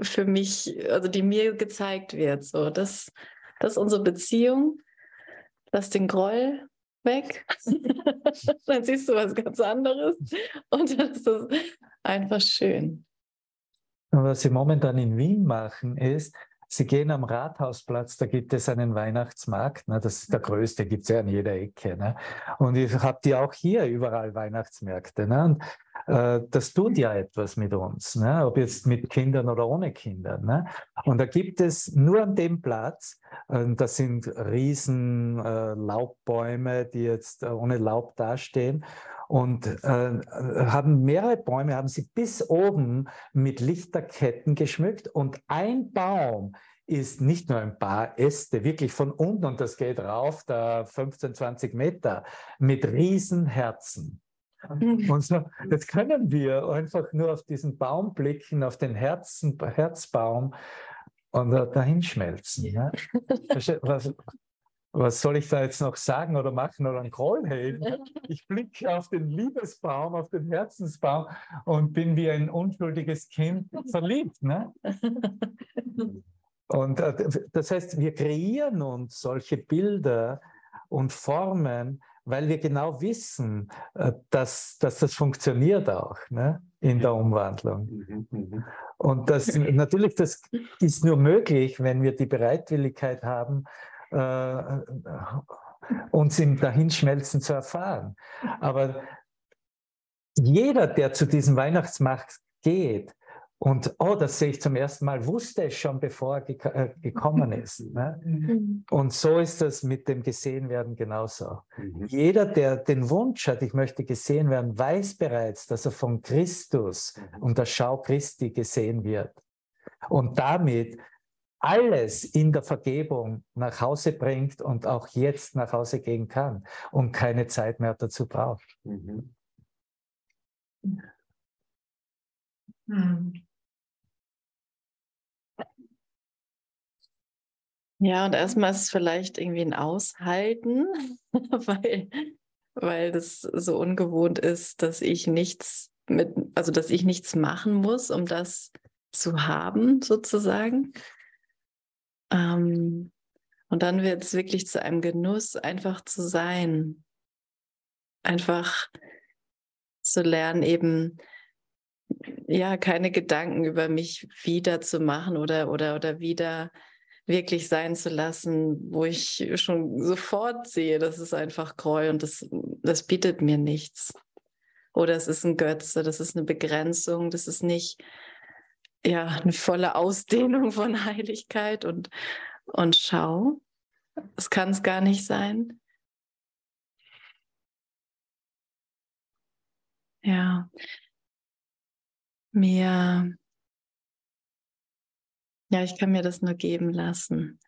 für mich, also die mir gezeigt wird. So, das, das ist unsere Beziehung. Lass den Groll weg. [laughs] dann siehst du was ganz anderes. Und dann ist das einfach schön. Und was sie momentan in Wien machen, ist, sie gehen am Rathausplatz, da gibt es einen Weihnachtsmarkt, ne, das ist der größte, gibt es ja an jeder Ecke. Ne? Und ihr habt ja auch hier überall Weihnachtsmärkte. Ne? Und das tut ja etwas mit uns, ne? ob jetzt mit Kindern oder ohne Kinder. Ne? Und da gibt es nur an dem Platz, äh, das sind riesen äh, Laubbäume, die jetzt äh, ohne Laub dastehen und äh, haben mehrere Bäume, haben sie bis oben mit Lichterketten geschmückt und ein Baum ist nicht nur ein paar Äste, wirklich von unten und das geht rauf, da 15, 20 Meter, mit Riesenherzen. Mhm. Und so, jetzt können wir einfach nur auf diesen Baum blicken, auf den Herzen, Herzbaum und dahin schmelzen. Ne? Was, was soll ich da jetzt noch sagen oder machen oder einen Groll heben? Ich blicke auf den Liebesbaum, auf den Herzensbaum und bin wie ein unschuldiges Kind verliebt. Ne? Und äh, das heißt, wir kreieren uns solche Bilder und formen, weil wir genau wissen, äh, dass, dass das funktioniert auch ne, in der Umwandlung. Mhm, mhm. Und das [laughs] natürlich, das ist nur möglich, wenn wir die Bereitwilligkeit haben, äh, uns im Dahinschmelzen zu erfahren. Aber jeder, der zu diesem Weihnachtsmarkt geht, und oh, das sehe ich zum ersten Mal, wusste es schon, bevor er ge äh, gekommen [laughs] ist. Ne? Mhm. Und so ist das mit dem Gesehenwerden genauso. Mhm. Jeder, der den Wunsch hat, ich möchte gesehen werden, weiß bereits, dass er von Christus mhm. und der Schau Christi gesehen wird. Und damit alles in der Vergebung nach Hause bringt und auch jetzt nach Hause gehen kann und keine Zeit mehr dazu braucht. Mhm. Hm. Ja, und erstmal ist es vielleicht irgendwie ein Aushalten, [laughs] weil, weil das so ungewohnt ist, dass ich nichts mit, also dass ich nichts machen muss, um das zu haben, sozusagen. Ähm, und dann wird es wirklich zu einem Genuss, einfach zu sein. Einfach zu lernen, eben ja, keine Gedanken über mich wieder zu machen oder, oder, oder wieder wirklich sein zu lassen, wo ich schon sofort sehe, das ist einfach Gräuel und das, das bietet mir nichts. Oder es ist ein Götze, das ist eine Begrenzung, das ist nicht ja, eine volle Ausdehnung von [laughs] Heiligkeit und, und Schau. Das kann es gar nicht sein. Ja, mir, ja, ich kann mir das nur geben lassen.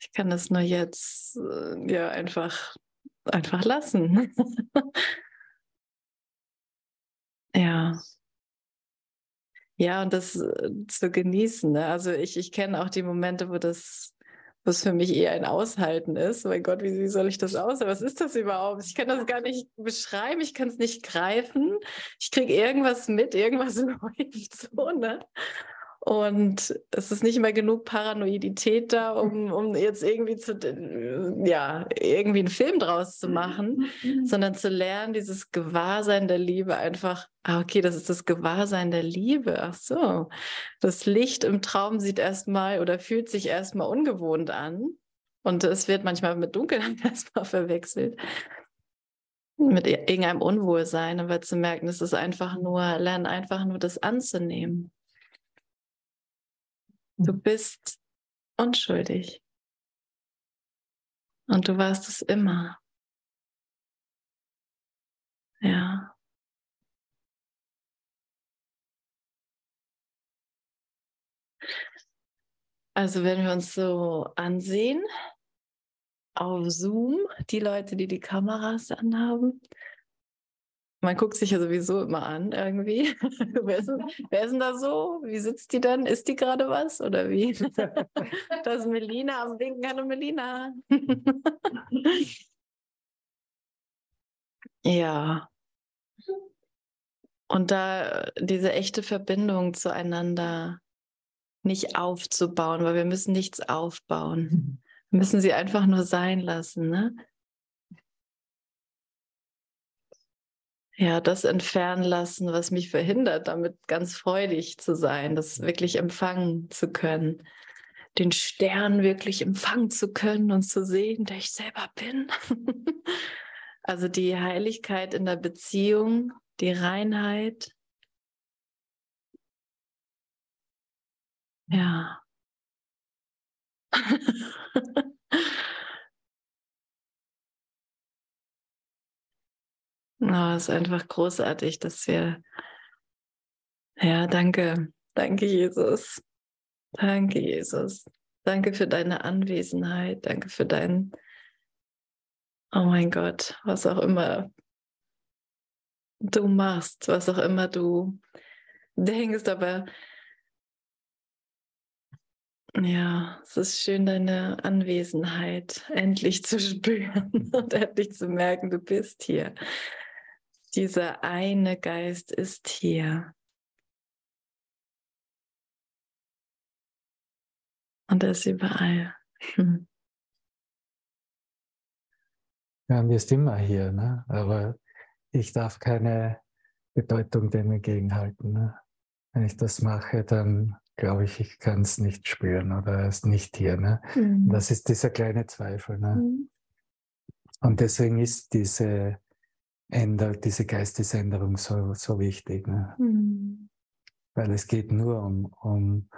Ich kann das nur jetzt äh, ja einfach, einfach lassen. [laughs] ja. Ja, und das äh, zu genießen. Ne? Also ich, ich kenne auch die Momente, wo das, was für mich eher ein Aushalten ist. Mein Gott, wie, wie soll ich das aus? Was ist das überhaupt? Ich kann das gar nicht beschreiben, ich kann es nicht greifen. Ich kriege irgendwas mit, irgendwas [laughs] läuft so, ne? Und es ist nicht mehr genug Paranoidität da, um, um jetzt irgendwie zu, ja, irgendwie einen Film draus zu machen, mhm. sondern zu lernen, dieses Gewahrsein der Liebe einfach, ah, okay, das ist das Gewahrsein der Liebe. Ach so. Das Licht im Traum sieht erstmal oder fühlt sich erstmal ungewohnt an. Und es wird manchmal mit Dunkelheit [laughs] erstmal verwechselt. Mit irgendeinem Unwohlsein, aber zu merken, es ist einfach nur, lernen einfach nur das anzunehmen. Du bist unschuldig. Und du warst es immer. Ja. Also wenn wir uns so ansehen auf Zoom, die Leute, die die Kameras anhaben, man guckt sich ja sowieso immer an irgendwie. [laughs] wer, ist, wer, ist, denn da so? Wie sitzt die dann? Ist die gerade was oder wie? [laughs] das ist Melina am Winken. Hallo Melina. [laughs] ja. Und da diese echte Verbindung zueinander nicht aufzubauen, weil wir müssen nichts aufbauen. Wir müssen sie einfach nur sein lassen. Ne? Ja, das entfernen lassen, was mich verhindert, damit ganz freudig zu sein, das wirklich empfangen zu können, den Stern wirklich empfangen zu können und zu sehen, der ich selber bin. [laughs] also die Heiligkeit in der Beziehung, die Reinheit. Ja. [laughs] Oh, es ist einfach großartig, dass wir, ja, danke, danke Jesus, danke Jesus, danke für deine Anwesenheit, danke für dein, oh mein Gott, was auch immer du machst, was auch immer du denkst, aber ja, es ist schön, deine Anwesenheit endlich zu [laughs] spüren und endlich zu merken, du bist hier dieser eine Geist ist hier. Und er ist überall. Hm. [laughs] Ja, und ist immer hier, ne? aber ich darf keine Bedeutung dem entgegenhalten. Ne? Wenn ich das mache, dann glaube ich, ich kann es nicht spüren oder er ist nicht hier. Ne? Mhm. Das ist dieser kleine Zweifel. Ne? Mhm. Und deswegen ist diese, Änder, diese Geistesänderung so, so wichtig. Ne? Mhm. Weil es geht nur um, um,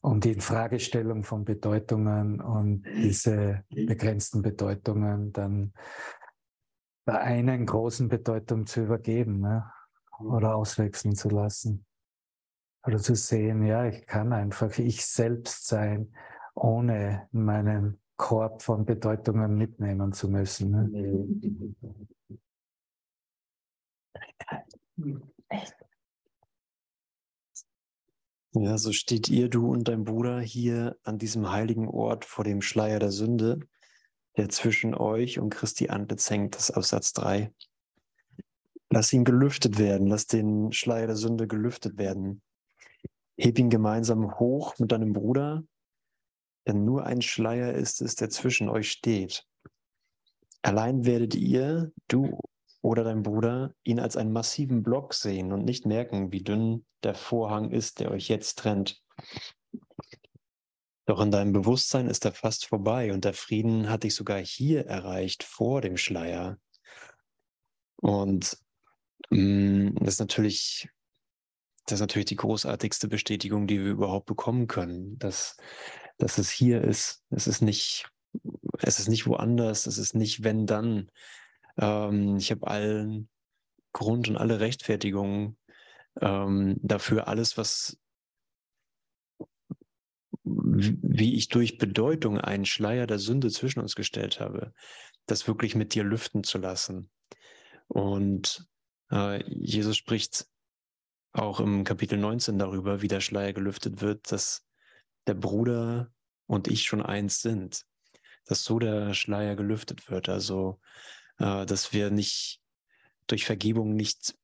um die Infragestellung von Bedeutungen und diese begrenzten Bedeutungen dann bei einer großen Bedeutung zu übergeben ne? oder auswechseln zu lassen. Oder zu sehen, ja, ich kann einfach ich selbst sein, ohne meinen Korb von Bedeutungen mitnehmen zu müssen. Ne? Ja, so steht ihr, du und dein Bruder hier an diesem heiligen Ort vor dem Schleier der Sünde, der zwischen euch und Christi Antlitz hängt, das Absatz 3. Lass ihn gelüftet werden, lass den Schleier der Sünde gelüftet werden. Heb ihn gemeinsam hoch mit deinem Bruder, denn nur ein Schleier ist es, der zwischen euch steht. Allein werdet ihr, du oder dein Bruder, ihn als einen massiven Block sehen und nicht merken, wie dünn der Vorhang ist, der euch jetzt trennt. Doch in deinem Bewusstsein ist er fast vorbei und der Frieden hat dich sogar hier erreicht, vor dem Schleier. Und mh, mm, das ist natürlich das ist natürlich die großartigste Bestätigung, die wir überhaupt bekommen können, dass, dass es hier ist. Es ist nicht, es ist nicht woanders, es ist nicht wenn dann. Ähm, ich habe allen Grund und alle Rechtfertigungen ähm, dafür, alles, was wie ich durch Bedeutung einen Schleier der Sünde zwischen uns gestellt habe, das wirklich mit dir lüften zu lassen. Und äh, Jesus spricht auch im Kapitel 19 darüber, wie der Schleier gelüftet wird, dass der Bruder und ich schon eins sind. Dass so der Schleier gelüftet wird. Also, äh, dass wir nicht durch Vergebung nicht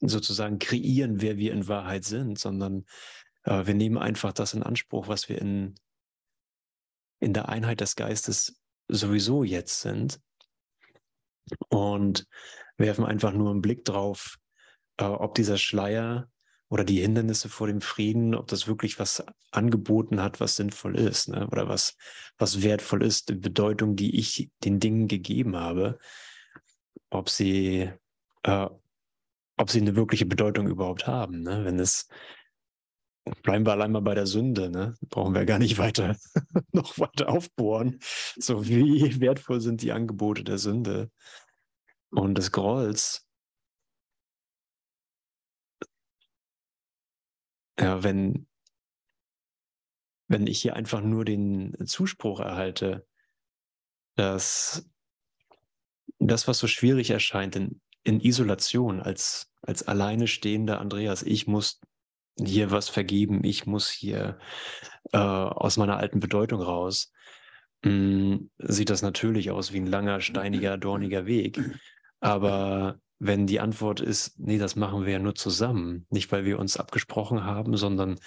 sozusagen kreieren, wer wir in Wahrheit sind, sondern äh, wir nehmen einfach das in Anspruch, was wir in, in der Einheit des Geistes sowieso jetzt sind und werfen einfach nur einen Blick drauf, äh, ob dieser Schleier oder die Hindernisse vor dem Frieden, ob das wirklich was angeboten hat, was sinnvoll ist, ne? oder was, was wertvoll ist, die Bedeutung, die ich den Dingen gegeben habe, ob sie, äh, ob sie eine wirkliche Bedeutung überhaupt haben. Ne? Wenn es, bleiben wir allein mal bei der Sünde, ne? brauchen wir gar nicht weiter, [laughs] noch weiter aufbohren. So wie wertvoll sind die Angebote der Sünde und des Grolls Ja, wenn, wenn ich hier einfach nur den Zuspruch erhalte, dass das, was so schwierig erscheint in, in Isolation als, als alleine stehender Andreas, ich muss hier was vergeben, ich muss hier äh, aus meiner alten Bedeutung raus, mh, hm, sieht das natürlich aus wie ein langer, steiniger, dorniger Weg. Aber wenn die Antwort ist, nee, das machen wir ja nur zusammen, nicht weil wir uns abgesprochen haben, sondern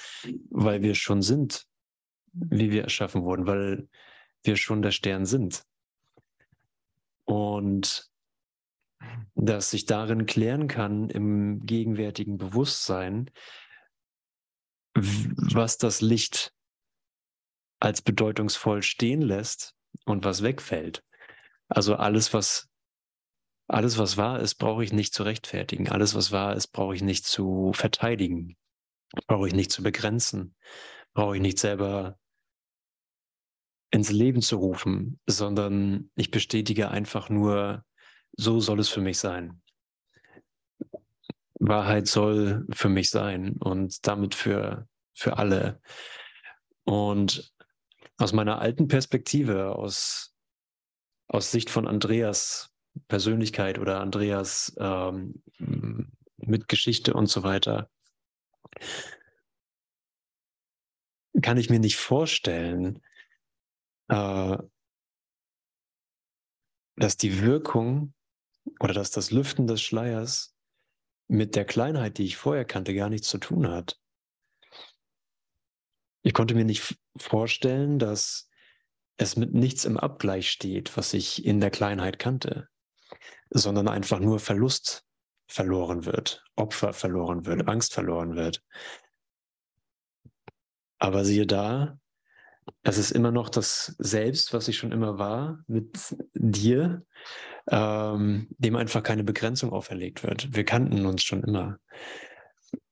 weil wir schon sind, wie wir erschaffen wurden, weil wir schon der Stern sind. Und dass sich darin klären kann im gegenwärtigen Bewusstsein, was das Licht als bedeutungsvoll stehen lässt und was wegfällt. Also alles, was alles, was wahr ist, brauche ich nicht zu rechtfertigen. Alles, was wahr ist, brauche ich nicht zu verteidigen. Brauche ich nicht zu begrenzen. Brauche ich nicht selber ins Leben zu rufen, sondern ich bestätige einfach nur, so soll es für mich sein. Wahrheit soll für mich sein und damit für, für alle. Und aus meiner alten Perspektive, aus, aus Sicht von Andreas, Persönlichkeit oder Andreas ähm, mit Geschichte und so weiter, kann ich mir nicht vorstellen, äh, dass die Wirkung oder dass das Lüften des Schleiers mit der Kleinheit, die ich vorher kannte, gar nichts zu tun hat. Ich konnte mir nicht vorstellen, dass es mit nichts im Abgleich steht, was ich in der Kleinheit kannte, sondern einfach nur Verlust verloren wird, Opfer verloren wird, Angst verloren wird. Aber siehe da, es ist immer noch das Selbst, was ich schon immer war, mit dir, ähm, dem einfach keine Begrenzung auferlegt wird. Wir kannten uns schon immer.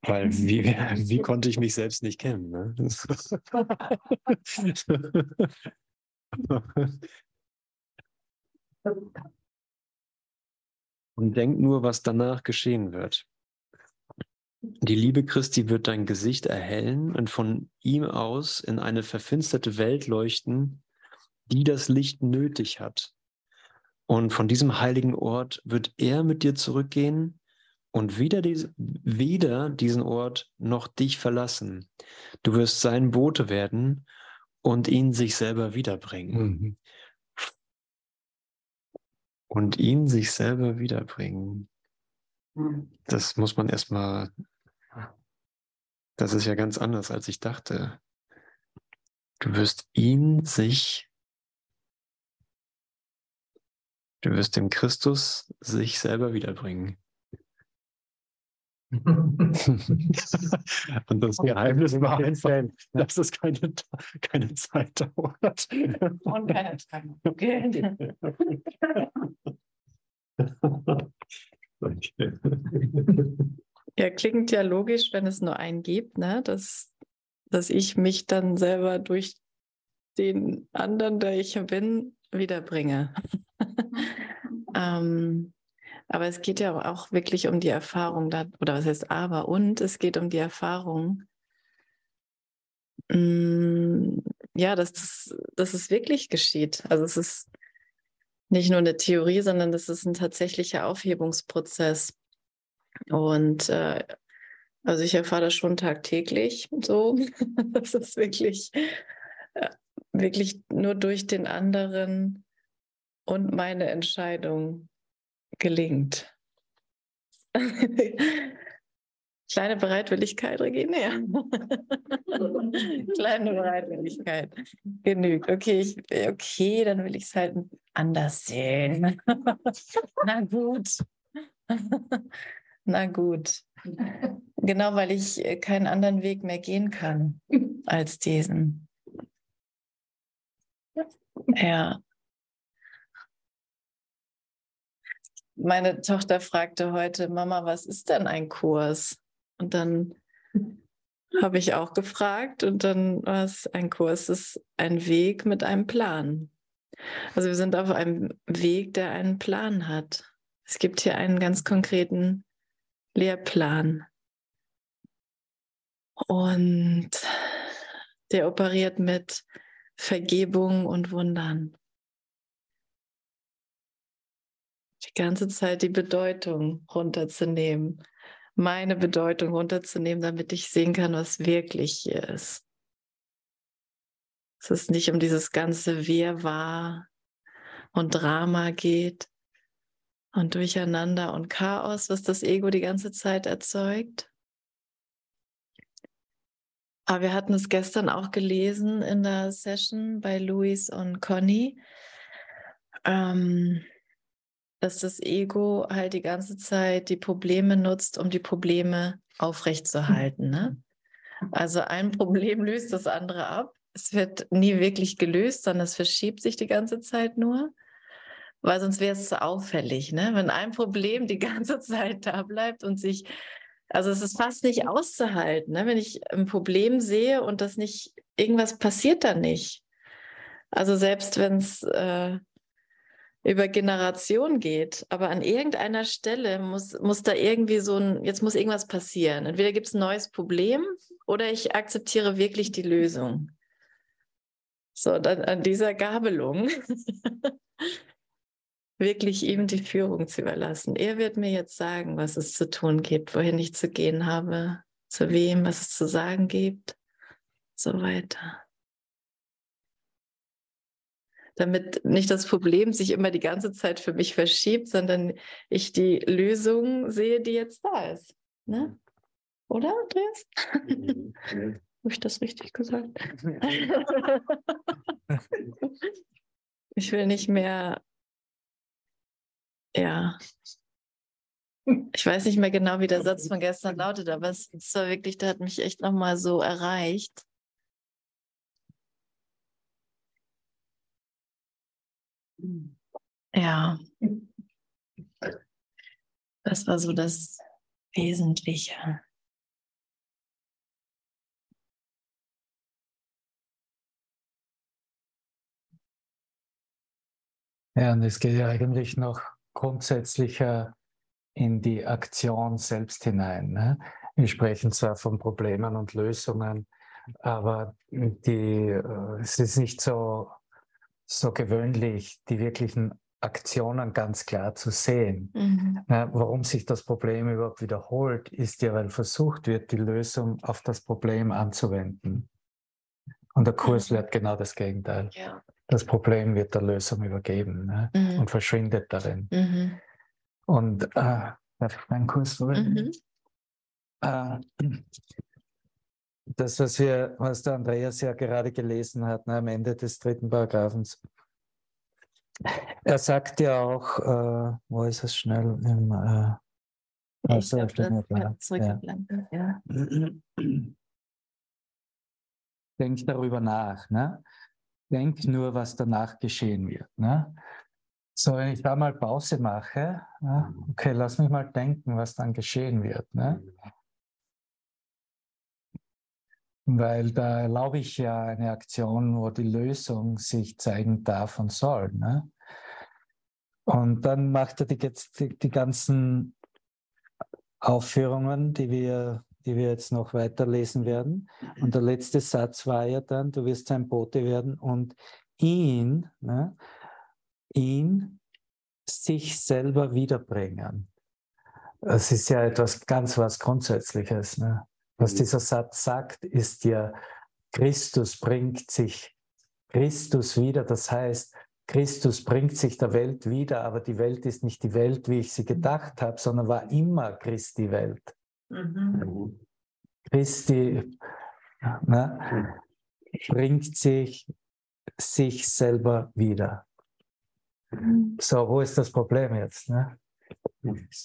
Weil wie, [laughs] wie konnte ich mich selbst nicht kennen? Ne? [laughs] [laughs] Und denk nur, was danach geschehen wird. Die Liebe Christi wird dein Gesicht erhellen und von ihm aus in eine verfinsterte Welt leuchten, die das Licht nötig hat. Und von diesem heiligen Ort wird er mit dir zurückgehen und weder, dies, weder diesen Ort noch dich verlassen. Du wirst sein Bote werden und ihn sich selber wiederbringen. Mhm. Und ihn sich selber wiederbringen. Mhm. Das muss man erstmal, das ist ja ganz anders, als ich dachte. Du wirst ihn sich, du wirst dem Christus sich selber wiederbringen. [laughs] Und das Geheimnis war einfach, dass es keine, keine Zeit dauert. Und keine Tage. [laughs] Okay. Ja, klingt ja logisch, wenn es nur einen gibt, ne? dass, dass ich mich dann selber durch den anderen, der ich bin, wiederbringe. [laughs] ähm, aber es geht ja auch wirklich um die Erfahrung, oder was heißt aber, und es geht um die Erfahrung, mm, ja, dass, das, dass es wirklich geschieht. Also es ist nicht nur eine Theorie, sondern es ist ein tatsächlicher Aufhebungsprozess. Und äh, also ich erfahre das schon tagtäglich so. [laughs] das ist wirklich, äh, wirklich nur durch den anderen und meine Entscheidung gelingt. [laughs] Kleine Bereitwilligkeit, Regine, ja. [laughs] Kleine Bereitwilligkeit genügt. Okay, ich, okay, dann will ich es halt anders sehen. [laughs] Na gut. Na gut. Genau, weil ich äh, keinen anderen Weg mehr gehen kann als diesen. Ja. Meine Tochter fragte heute, Mama, was ist denn ein Kurs? Und dann [laughs] habe ich auch gefragt und dann war es ein Kurs, ist ein Weg mit einem Plan. Also wir sind auf einem Weg, der einen Plan hat. Es gibt hier einen ganz konkreten Lehrplan. Und der operiert mit Vergebung und Wundern. Ganze Zeit die Bedeutung runterzunehmen, meine Bedeutung runterzunehmen, damit ich sehen kann, was wirklich hier ist. Es ist nicht um dieses ganze Wirrwarr und Drama geht und Durcheinander und Chaos, was das Ego die ganze Zeit erzeugt. Aber wir hatten es gestern auch gelesen in der Session bei Luis und Conny. Ähm, dass das Ego halt die ganze Zeit die Probleme nutzt, um die Probleme aufrechtzuerhalten. Ne? Also ein Problem löst das andere ab. Es wird nie wirklich gelöst, sondern es verschiebt sich die ganze Zeit nur, weil sonst wäre es zu auffällig. Ne? Wenn ein Problem die ganze [laughs] Zeit da bleibt und sich, also es ist fast nicht auszuhalten. Ne? Wenn ich ein Problem sehe und das nicht, irgendwas passiert da nicht. Also selbst wenn es äh, über Generationen geht, aber an irgendeiner Stelle muss, muss da irgendwie so ein, jetzt muss irgendwas passieren. Entweder gibt es ein neues Problem oder ich akzeptiere wirklich die Lösung. So, dann an dieser Gabelung [laughs] wirklich ihm die Führung zu überlassen. Er wird mir jetzt sagen, was es zu tun gibt, wohin ich zu gehen habe, zu wem, was es zu sagen gibt, so weiter damit nicht das Problem sich immer die ganze Zeit für mich verschiebt, sondern ich die Lösung sehe, die jetzt da ist. Ne? Oder, Andreas? [laughs] Habe ich das richtig gesagt? [laughs] ich will nicht mehr, ja, ich weiß nicht mehr genau, wie der Satz von gestern lautet, aber es, es war wirklich, der hat mich echt nochmal so erreicht. Ja, das war so das Wesentliche. Ja, und es geht ja eigentlich noch grundsätzlicher in die Aktion selbst hinein. Ne? Wir sprechen zwar von Problemen und Lösungen, aber die, äh, es ist nicht so, so gewöhnlich, die wirklichen Aktionen ganz klar zu sehen. Mhm. Na, warum sich das Problem überhaupt wiederholt, ist ja, weil versucht wird, die Lösung auf das Problem anzuwenden. Und der Kurs mhm. lehrt genau das Gegenteil. Ja. Das Problem wird der Lösung übergeben ne? mhm. und verschwindet darin. Mhm. Und äh, darf ich meinen Kurs verwenden? Mhm. Äh, das, was, wir, was der Andreas ja gerade gelesen hat, ne, am Ende des dritten Paragraphens. Er sagt ja auch, äh, wo ist es schnell? Im, äh, ich glaube, das ja. ja. Denk darüber nach. Ne? Denk nur, was danach geschehen wird. Ne? So, wenn ich da mal Pause mache, ja, okay, lass mich mal denken, was dann geschehen wird. Ne? Weil da erlaube ich ja eine Aktion, wo die Lösung sich zeigen darf und soll. Ne? Und dann macht er die, die, die ganzen Aufführungen, die wir, die wir jetzt noch weiterlesen werden. Und der letzte Satz war ja dann, du wirst sein Bote werden und ihn, ne, ihn sich selber wiederbringen. Das ist ja etwas ganz was Grundsätzliches. Ne? Was mhm. dieser Satz sagt, ist ja, Christus bringt sich Christus wieder. Das heißt, Christus bringt sich der Welt wieder, aber die Welt ist nicht die Welt, wie ich sie gedacht habe, sondern war immer Christi Welt. Mhm. Christi ne, bringt sich sich selber wieder. Mhm. So, wo ist das Problem jetzt? Ne?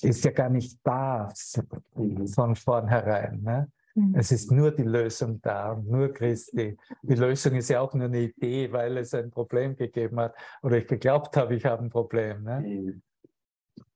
Ist ja gar nicht da von vornherein. Ne? Mhm. Es ist nur die Lösung da und nur Christi. Die Lösung ist ja auch nur eine Idee, weil es ein Problem gegeben hat oder ich geglaubt habe, ich habe ein Problem. Ne?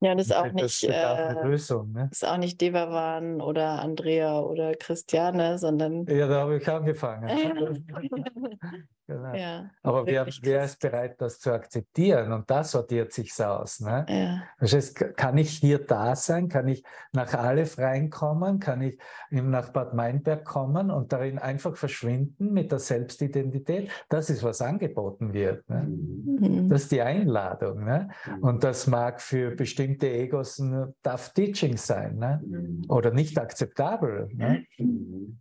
Ja, das ist auch nicht, äh, Lösung, ne? ist auch nicht Devavan oder Andrea oder Christiane, sondern. Ja, da habe ich angefangen. [laughs] [laughs] genau. ja, Aber wer, wer ist bereit, das zu akzeptieren? Und das sortiert sich aus. Ne? Ja. Das heißt, kann ich hier da sein? Kann ich nach Aleph reinkommen? Kann ich nach Bad Meinberg kommen und darin einfach verschwinden mit der Selbstidentität? Das ist, was angeboten wird. Ne? Mhm. Das ist die Einladung. Ne? Mhm. Und das mag für bestimmte Egos ein tough Teaching sein ne? Mhm. oder nicht akzeptabel. Ne? Mhm.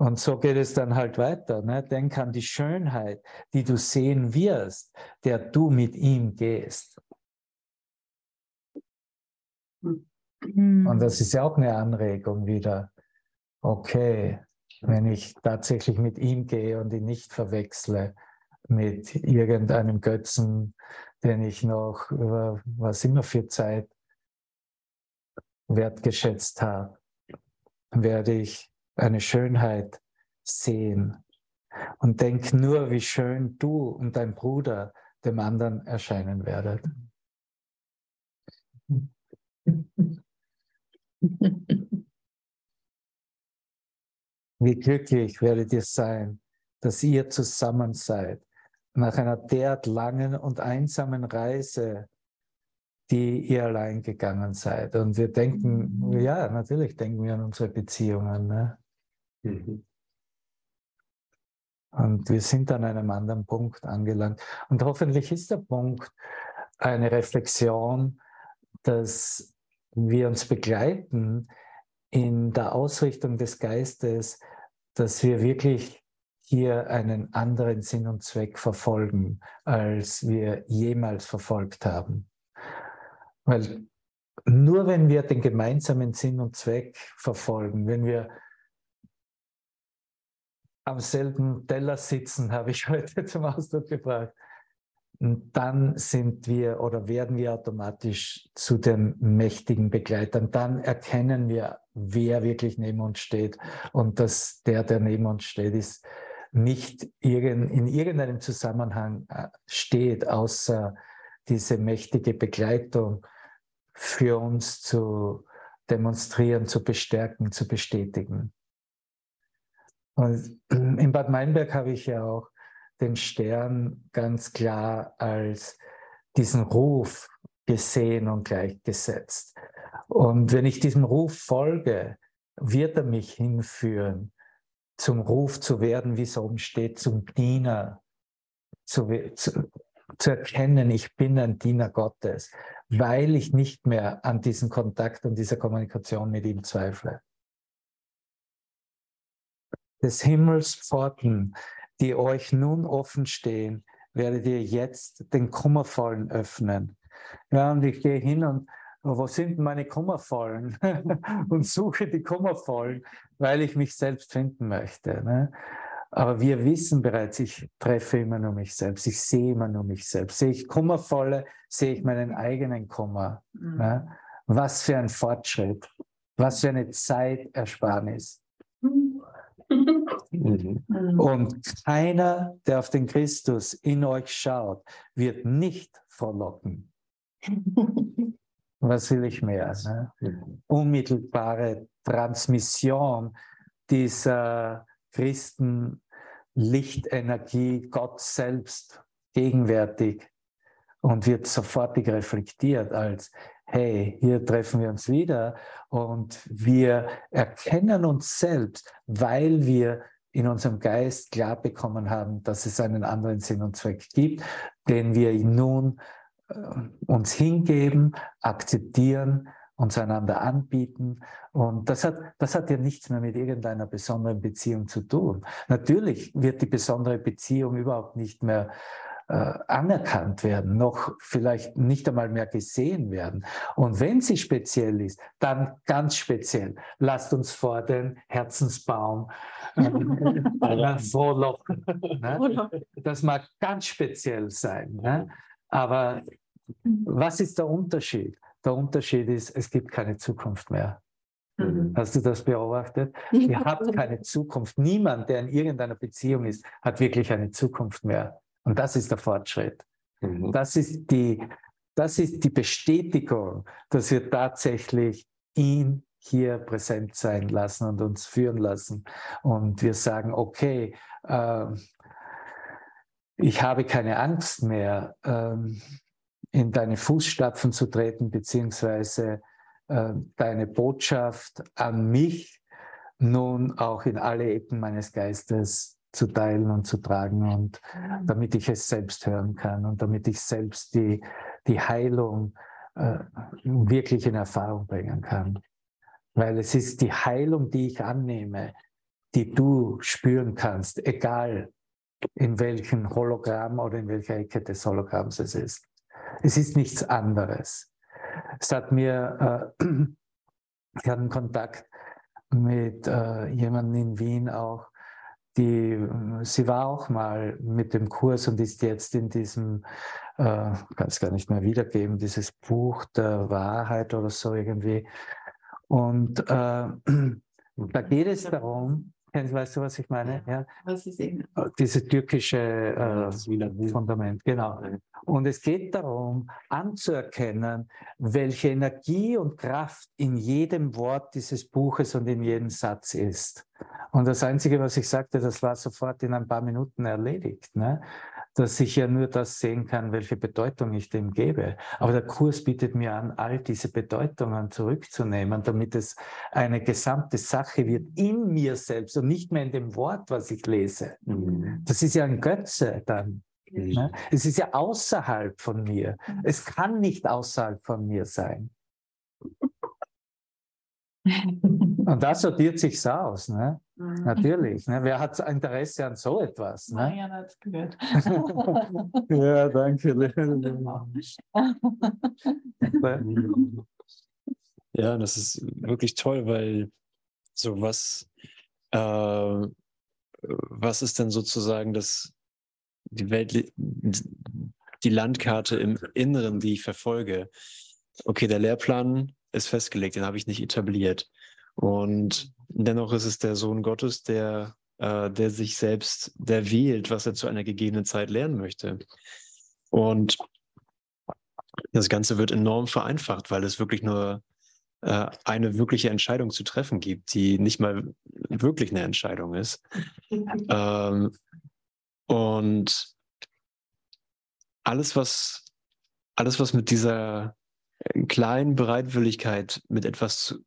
Und so geht es dann halt weiter. Ne? Denk an die Schönheit, die du sehen wirst, der du mit ihm gehst. Mhm. Und das ist ja auch eine Anregung wieder. Okay, wenn ich tatsächlich mit ihm gehe und ihn nicht verwechsle mit irgendeinem Götzen, den ich noch über was immer für Zeit wertgeschätzt habe, werde ich eine Schönheit sehen und denk nur, wie schön du und dein Bruder dem anderen erscheinen werdet. Wie glücklich werdet ihr sein, dass ihr zusammen seid nach einer derart langen und einsamen Reise, die ihr allein gegangen seid. Und wir denken, ja, natürlich denken wir an unsere Beziehungen. Ne? Mhm. Und wir sind an einem anderen Punkt angelangt. Und hoffentlich ist der Punkt eine Reflexion, dass wir uns begleiten in der Ausrichtung des Geistes, dass wir wirklich hier einen anderen Sinn und Zweck verfolgen, als wir jemals verfolgt haben. Weil nur wenn wir den gemeinsamen Sinn und Zweck verfolgen, wenn wir am selben Teller sitzen, [laughs] habe ich heute zum Ausdruck gebracht. Und dann sind wir oder werden wir automatisch zu den mächtigen Begleitern. Dann erkennen wir, wer wirklich neben uns steht. Und dass der, der neben uns steht, ist nicht in irgendeinem Zusammenhang äh, steht, außer diese mächtige Begleitung für uns zu demonstrieren, zu bestärken, zu bestätigen. In Bad Meinberg habe ich ja auch den Stern ganz klar als diesen Ruf gesehen und gleichgesetzt. Und wenn ich diesem Ruf folge, wird er mich hinführen, zum Ruf zu werden, wie es oben steht, zum Diener, zu, zu, zu erkennen, ich bin ein Diener Gottes, weil ich nicht mehr an diesen Kontakt und dieser Kommunikation mit ihm zweifle. Des Himmels Pforten die euch nun offen stehen, werdet ihr jetzt den Kummervollen öffnen. Ja, und ich gehe hin und wo sind meine Kummervollen? [laughs] und suche die Kummervollen, weil ich mich selbst finden möchte. Ne? Aber wir wissen bereits, ich treffe immer nur mich selbst, ich sehe immer nur mich selbst. Sehe ich Kummervolle, sehe ich meinen eigenen Kummer. Mhm. Ne? Was für ein Fortschritt, was für eine Zeitersparnis. Mhm. [laughs] mhm. Und keiner, der auf den Christus in euch schaut, wird nicht verlocken. [laughs] Was will ich mehr? Ne? Mhm. Unmittelbare Transmission dieser Christen Lichtenergie, Gott selbst gegenwärtig und wird sofortig reflektiert als, hey, hier treffen wir uns wieder und wir erkennen uns selbst, weil wir in unserem Geist klar bekommen haben, dass es einen anderen Sinn und Zweck gibt, den wir nun äh, uns hingeben, akzeptieren, uns einander anbieten. Und das hat, das hat ja nichts mehr mit irgendeiner besonderen Beziehung zu tun. Natürlich wird die besondere Beziehung überhaupt nicht mehr anerkannt werden, noch vielleicht nicht einmal mehr gesehen werden. Und wenn sie speziell ist, dann ganz speziell. Lasst uns vor den Herzensbaum [laughs] äh, frohlocken. Ne? Das mag ganz speziell sein. Ne? Aber was ist der Unterschied? Der Unterschied ist, es gibt keine Zukunft mehr. Mhm. Hast du das beobachtet? Ihr habt keine Zukunft. Niemand, der in irgendeiner Beziehung ist, hat wirklich eine Zukunft mehr. Und das ist der Fortschritt. Mhm. Das, ist die, das ist die Bestätigung, dass wir tatsächlich ihn hier präsent sein lassen und uns führen lassen. Und wir sagen, okay, äh, ich habe keine Angst mehr, äh, in deine Fußstapfen zu treten, beziehungsweise äh, deine Botschaft an mich nun auch in alle Ecken meines Geistes zu teilen und zu tragen und mhm. damit ich es selbst hören kann und damit ich selbst die, die Heilung äh, wirklich in Erfahrung bringen kann. Weil es ist die Heilung, die ich annehme, die du spüren kannst, egal in welchem Hologramm oder in welcher Ecke des Hologramms es ist. Es ist nichts anderes. Es hat mir, äh, [clears throat] ich hatte einen Kontakt mit äh, jemandem in Wien auch, die, sie war auch mal mit dem Kurs und ist jetzt in diesem, äh, kann es gar nicht mehr wiedergeben, dieses Buch der Wahrheit oder so irgendwie. Und äh, [clears throat] da geht es darum, Weißt du, was ich meine? Ja. Was ist eben? Diese türkische äh, Fundament, genau. Und es geht darum, anzuerkennen, welche Energie und Kraft in jedem Wort dieses Buches und in jedem Satz ist. Und das Einzige, was ich sagte, das war sofort in ein paar Minuten erledigt. Ne? Dass ich ja nur das sehen kann, welche Bedeutung ich dem gebe. Aber der Kurs bietet mir an, all diese Bedeutungen zurückzunehmen, damit es eine gesamte Sache wird in mir selbst und nicht mehr in dem Wort, was ich lese. Mhm. Das ist ja ein Götze dann. Mhm. Ne? Es ist ja außerhalb von mir. Mhm. Es kann nicht außerhalb von mir sein. [laughs] Und das sortiert sich aus, ne? Mhm. Natürlich. Ne? Wer hat Interesse an so etwas? Ne? Marian hat es gehört. [laughs] ja, danke. [laughs] ja, das ist wirklich toll, weil sowas, äh, was ist denn sozusagen das, die Welt, die Landkarte im Inneren, die ich verfolge? Okay, der Lehrplan ist festgelegt, den habe ich nicht etabliert. Und dennoch ist es der Sohn Gottes, der, äh, der sich selbst, der wählt, was er zu einer gegebenen Zeit lernen möchte. Und das Ganze wird enorm vereinfacht, weil es wirklich nur äh, eine wirkliche Entscheidung zu treffen gibt, die nicht mal wirklich eine Entscheidung ist. [laughs] ähm, und alles, was, alles, was mit dieser kleinen Bereitwilligkeit, mit etwas zu,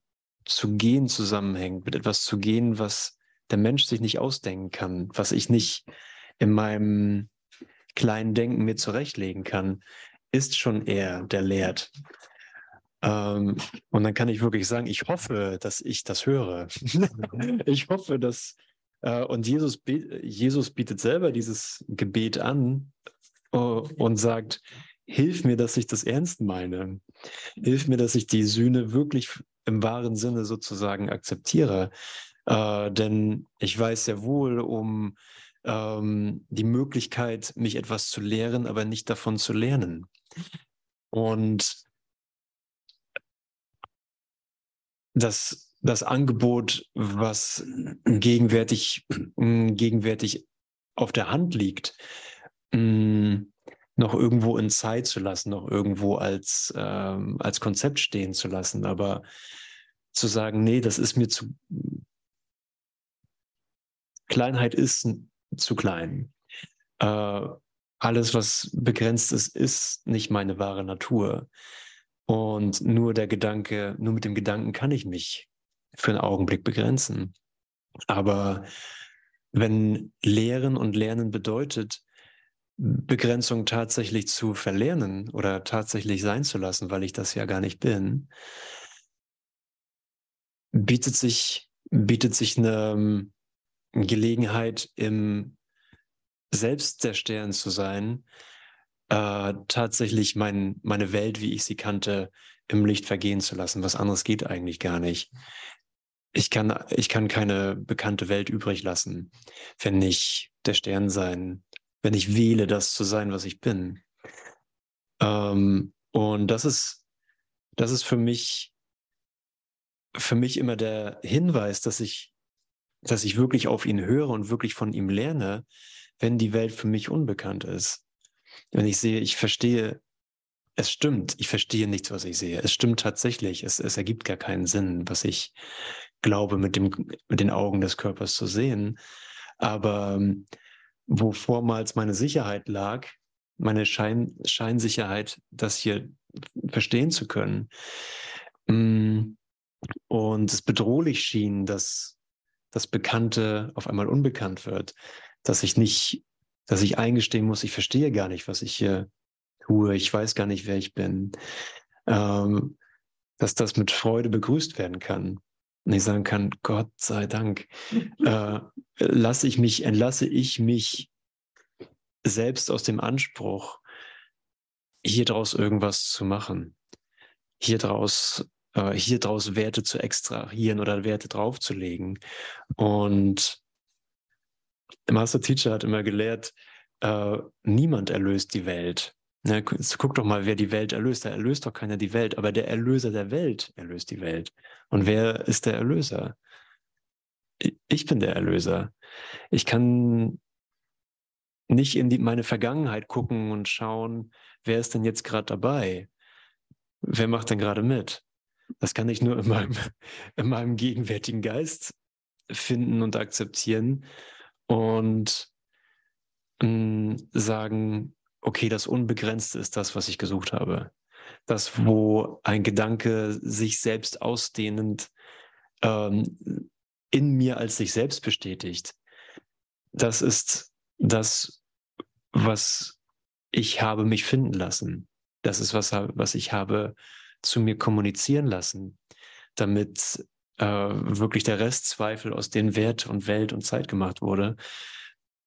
zu gehen zusammenhängt, mit etwas zu gehen, was der Mensch sich nicht ausdenken kann, was ich nicht in meinem kleinen Denken mir zurechtlegen kann, ist schon er, der lehrt. Ähm, und dann kann ich wirklich sagen, ich hoffe, dass ich das höre. [laughs] ich hoffe, dass, äh, und Jesus, Jesus bietet selber dieses Gebet an uh, und sagt, hilf mir, dass ich das ernst meine. Hilf mir, dass ich die Sühne wirklich im wahren Sinne sozusagen akzeptiere. Äh, denn ich weiß sehr wohl um ähm, die Möglichkeit, mich etwas zu lehren, aber nicht davon zu lernen. Und das, das Angebot, was gegenwärtig, gegenwärtig auf der Hand liegt, noch irgendwo in Zeit zu lassen, noch irgendwo als, ähm, als Konzept stehen zu lassen. Aber zu sagen, nee, das ist mir zu. Kleinheit ist zu klein. Äh, alles, was begrenzt ist, ist nicht meine wahre Natur. Und nur der Gedanke, nur mit dem Gedanken kann ich mich für einen Augenblick begrenzen. Aber wenn Lehren und Lernen bedeutet, Begrenzung tatsächlich zu verlernen oder tatsächlich sein zu lassen, weil ich das ja gar nicht bin, bietet sich, bietet sich eine ähm, Gelegenheit, im Selbst der Stern zu sein, äh, tatsächlich mein, meine Welt, wie ich sie kannte, im Licht vergehen zu lassen. Was anderes geht eigentlich gar nicht. Ich kann, ich kann keine bekannte Welt übrig lassen, wenn ich der Stern sein, wenn ich wähle, das zu sein, was ich bin. Ähm, und das ist, das ist für mich, für mich immer der Hinweis, dass ich, dass ich wirklich auf ihn höre und wirklich von ihm lerne, wenn die Welt für mich unbekannt ist. Wenn ich sehe, ich verstehe, es stimmt, ich verstehe nichts, was ich sehe. Es stimmt tatsächlich, es, es ergibt gar keinen Sinn, was ich glaube, mit, dem, mit den Augen des Körpers zu sehen. Aber ähm, wo vormals meine Sicherheit lag, meine Schein, Scheinsicherheit, das hier verstehen zu können. Mm, und es bedrohlich schien, dass das Bekannte auf einmal unbekannt wird, dass ich nicht dass ich eingestehen muss, ich verstehe gar nicht, was ich hier tue, ich weiß gar nicht, wer ich bin, ähm, dass das mit Freude begrüßt werden kann. Und ich sagen kann, Gott sei Dank, [laughs] äh, lasse ich mich, entlasse ich mich selbst aus dem Anspruch, hier draus irgendwas zu machen, hier draus, äh, hier draus Werte zu extrahieren oder Werte draufzulegen. Und der Master Teacher hat immer gelehrt, äh, niemand erlöst die Welt. Ne, guck doch mal, wer die Welt erlöst. Da erlöst doch keiner die Welt, aber der Erlöser der Welt erlöst die Welt. Und wer ist der Erlöser? Ich bin der Erlöser. Ich kann nicht in die, meine Vergangenheit gucken und schauen, wer ist denn jetzt gerade dabei? Wer macht denn gerade mit? Das kann ich nur in meinem, [laughs] in meinem gegenwärtigen Geist finden und akzeptieren und mh, mm, sagen, okay, das Unbegrenzte ist das, was ich gesucht habe. Das, wo ein Gedanke sich selbst ausdehnend ähm, in mir als sich selbst bestätigt. Das ist das, was ich habe mich finden lassen. Das ist was, was ich habe zu mir kommunizieren lassen, damit äh, wirklich der Restzweifel, aus dem Wert und Welt und Zeit gemacht wurde,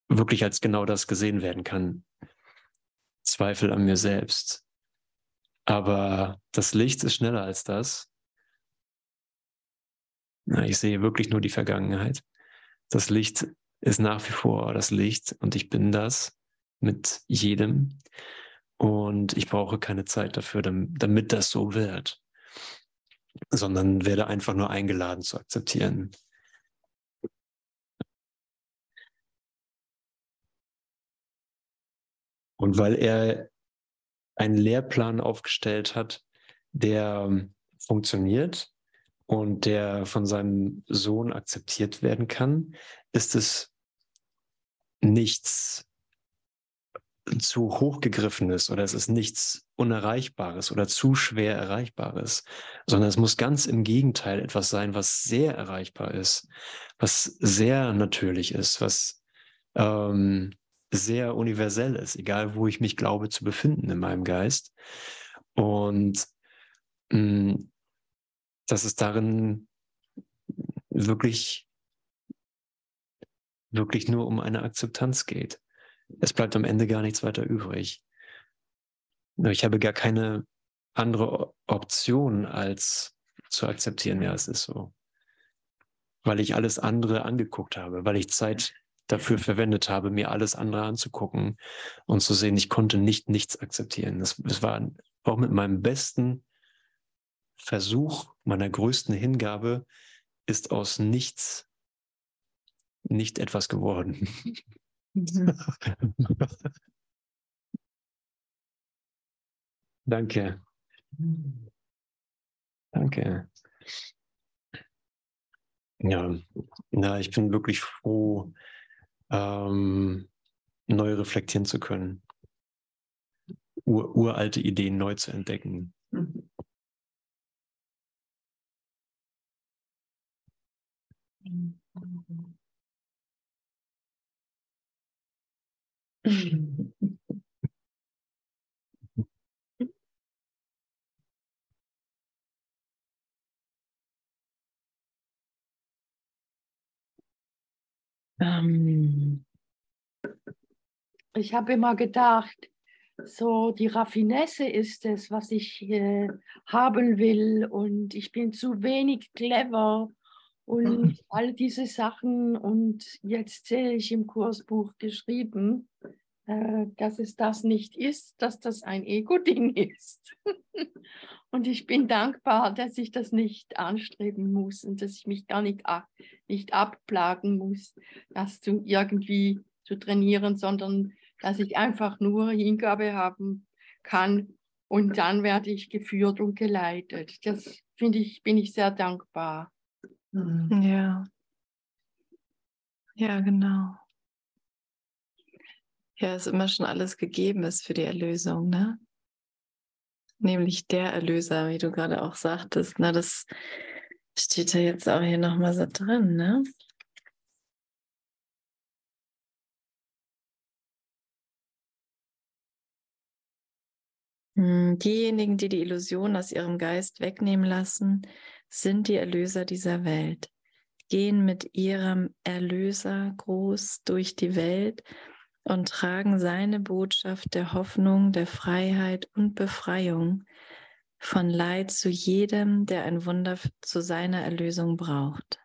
wirklich als genau das gesehen werden kann. Zweifel an mir selbst. Aber das Licht ist schneller als das. Ich sehe wirklich nur die Vergangenheit. Das Licht ist nach wie vor das Licht und ich bin das mit jedem. Und ich brauche keine Zeit dafür, damit das so wird, sondern werde einfach nur eingeladen zu akzeptieren. Und weil er einen Lehrplan aufgestellt hat, der funktioniert und der von seinem Sohn akzeptiert werden kann, ist es nichts zu hochgegriffenes oder es ist nichts Unerreichbares oder zu schwer Erreichbares, sondern es muss ganz im Gegenteil etwas sein, was sehr erreichbar ist, was sehr natürlich ist, was ähm, sehr universell ist, egal wo ich mich glaube zu befinden in meinem Geist. Und mh, mm, dass es darin wirklich, wirklich nur um eine Akzeptanz geht. Es bleibt am Ende gar nichts weiter übrig. Ich habe gar keine andere Option, als zu akzeptieren, ja, es ist so. Weil ich alles andere angeguckt habe, weil ich Zeit dafür verwendet habe, mir alles andere anzugucken und zu sehen, ich konnte nicht nichts akzeptieren. Das, das war auch mit meinem besten Versuch, meiner größten Hingabe, ist aus nichts nicht etwas geworden. [laughs] Danke. Danke. Ja, na, ich bin wirklich froh, ähm, neu reflektieren zu können, Ur uralte Ideen neu zu entdecken. Mhm. Ähm, ich habe immer gedacht, so die Raffinesse ist es, was ich äh, haben will und ich bin zu wenig clever und [laughs] all diese Sachen. Und jetzt sehe ich im Kursbuch geschrieben, äh, dass es das nicht ist, dass das ein Ego-Ding [laughs] ist. Und ich bin dankbar, dass ich das nicht anstreben muss und dass ich mich gar nicht, nicht abplagen muss, das zu, irgendwie zu trainieren, sondern dass ich einfach nur Hingabe haben kann und dann werde ich geführt und geleitet. Das finde ich, bin ich sehr dankbar. Mhm. Ja. Ja, genau. Ja, ist immer schon alles gegeben ist für die Erlösung, ne? Nämlich der Erlöser, wie du gerade auch sagtest, ne? Das steht ja jetzt auch hier nochmal so drin, ne? Hm, diejenigen, die die Illusion aus ihrem Geist wegnehmen lassen, sind die Erlöser dieser Welt, gehen mit ihrem Erlöser groß durch die Welt und tragen seine Botschaft der Hoffnung, der Freiheit und Befreiung von Leid zu jedem, der ein Wunder zu seiner Erlösung braucht.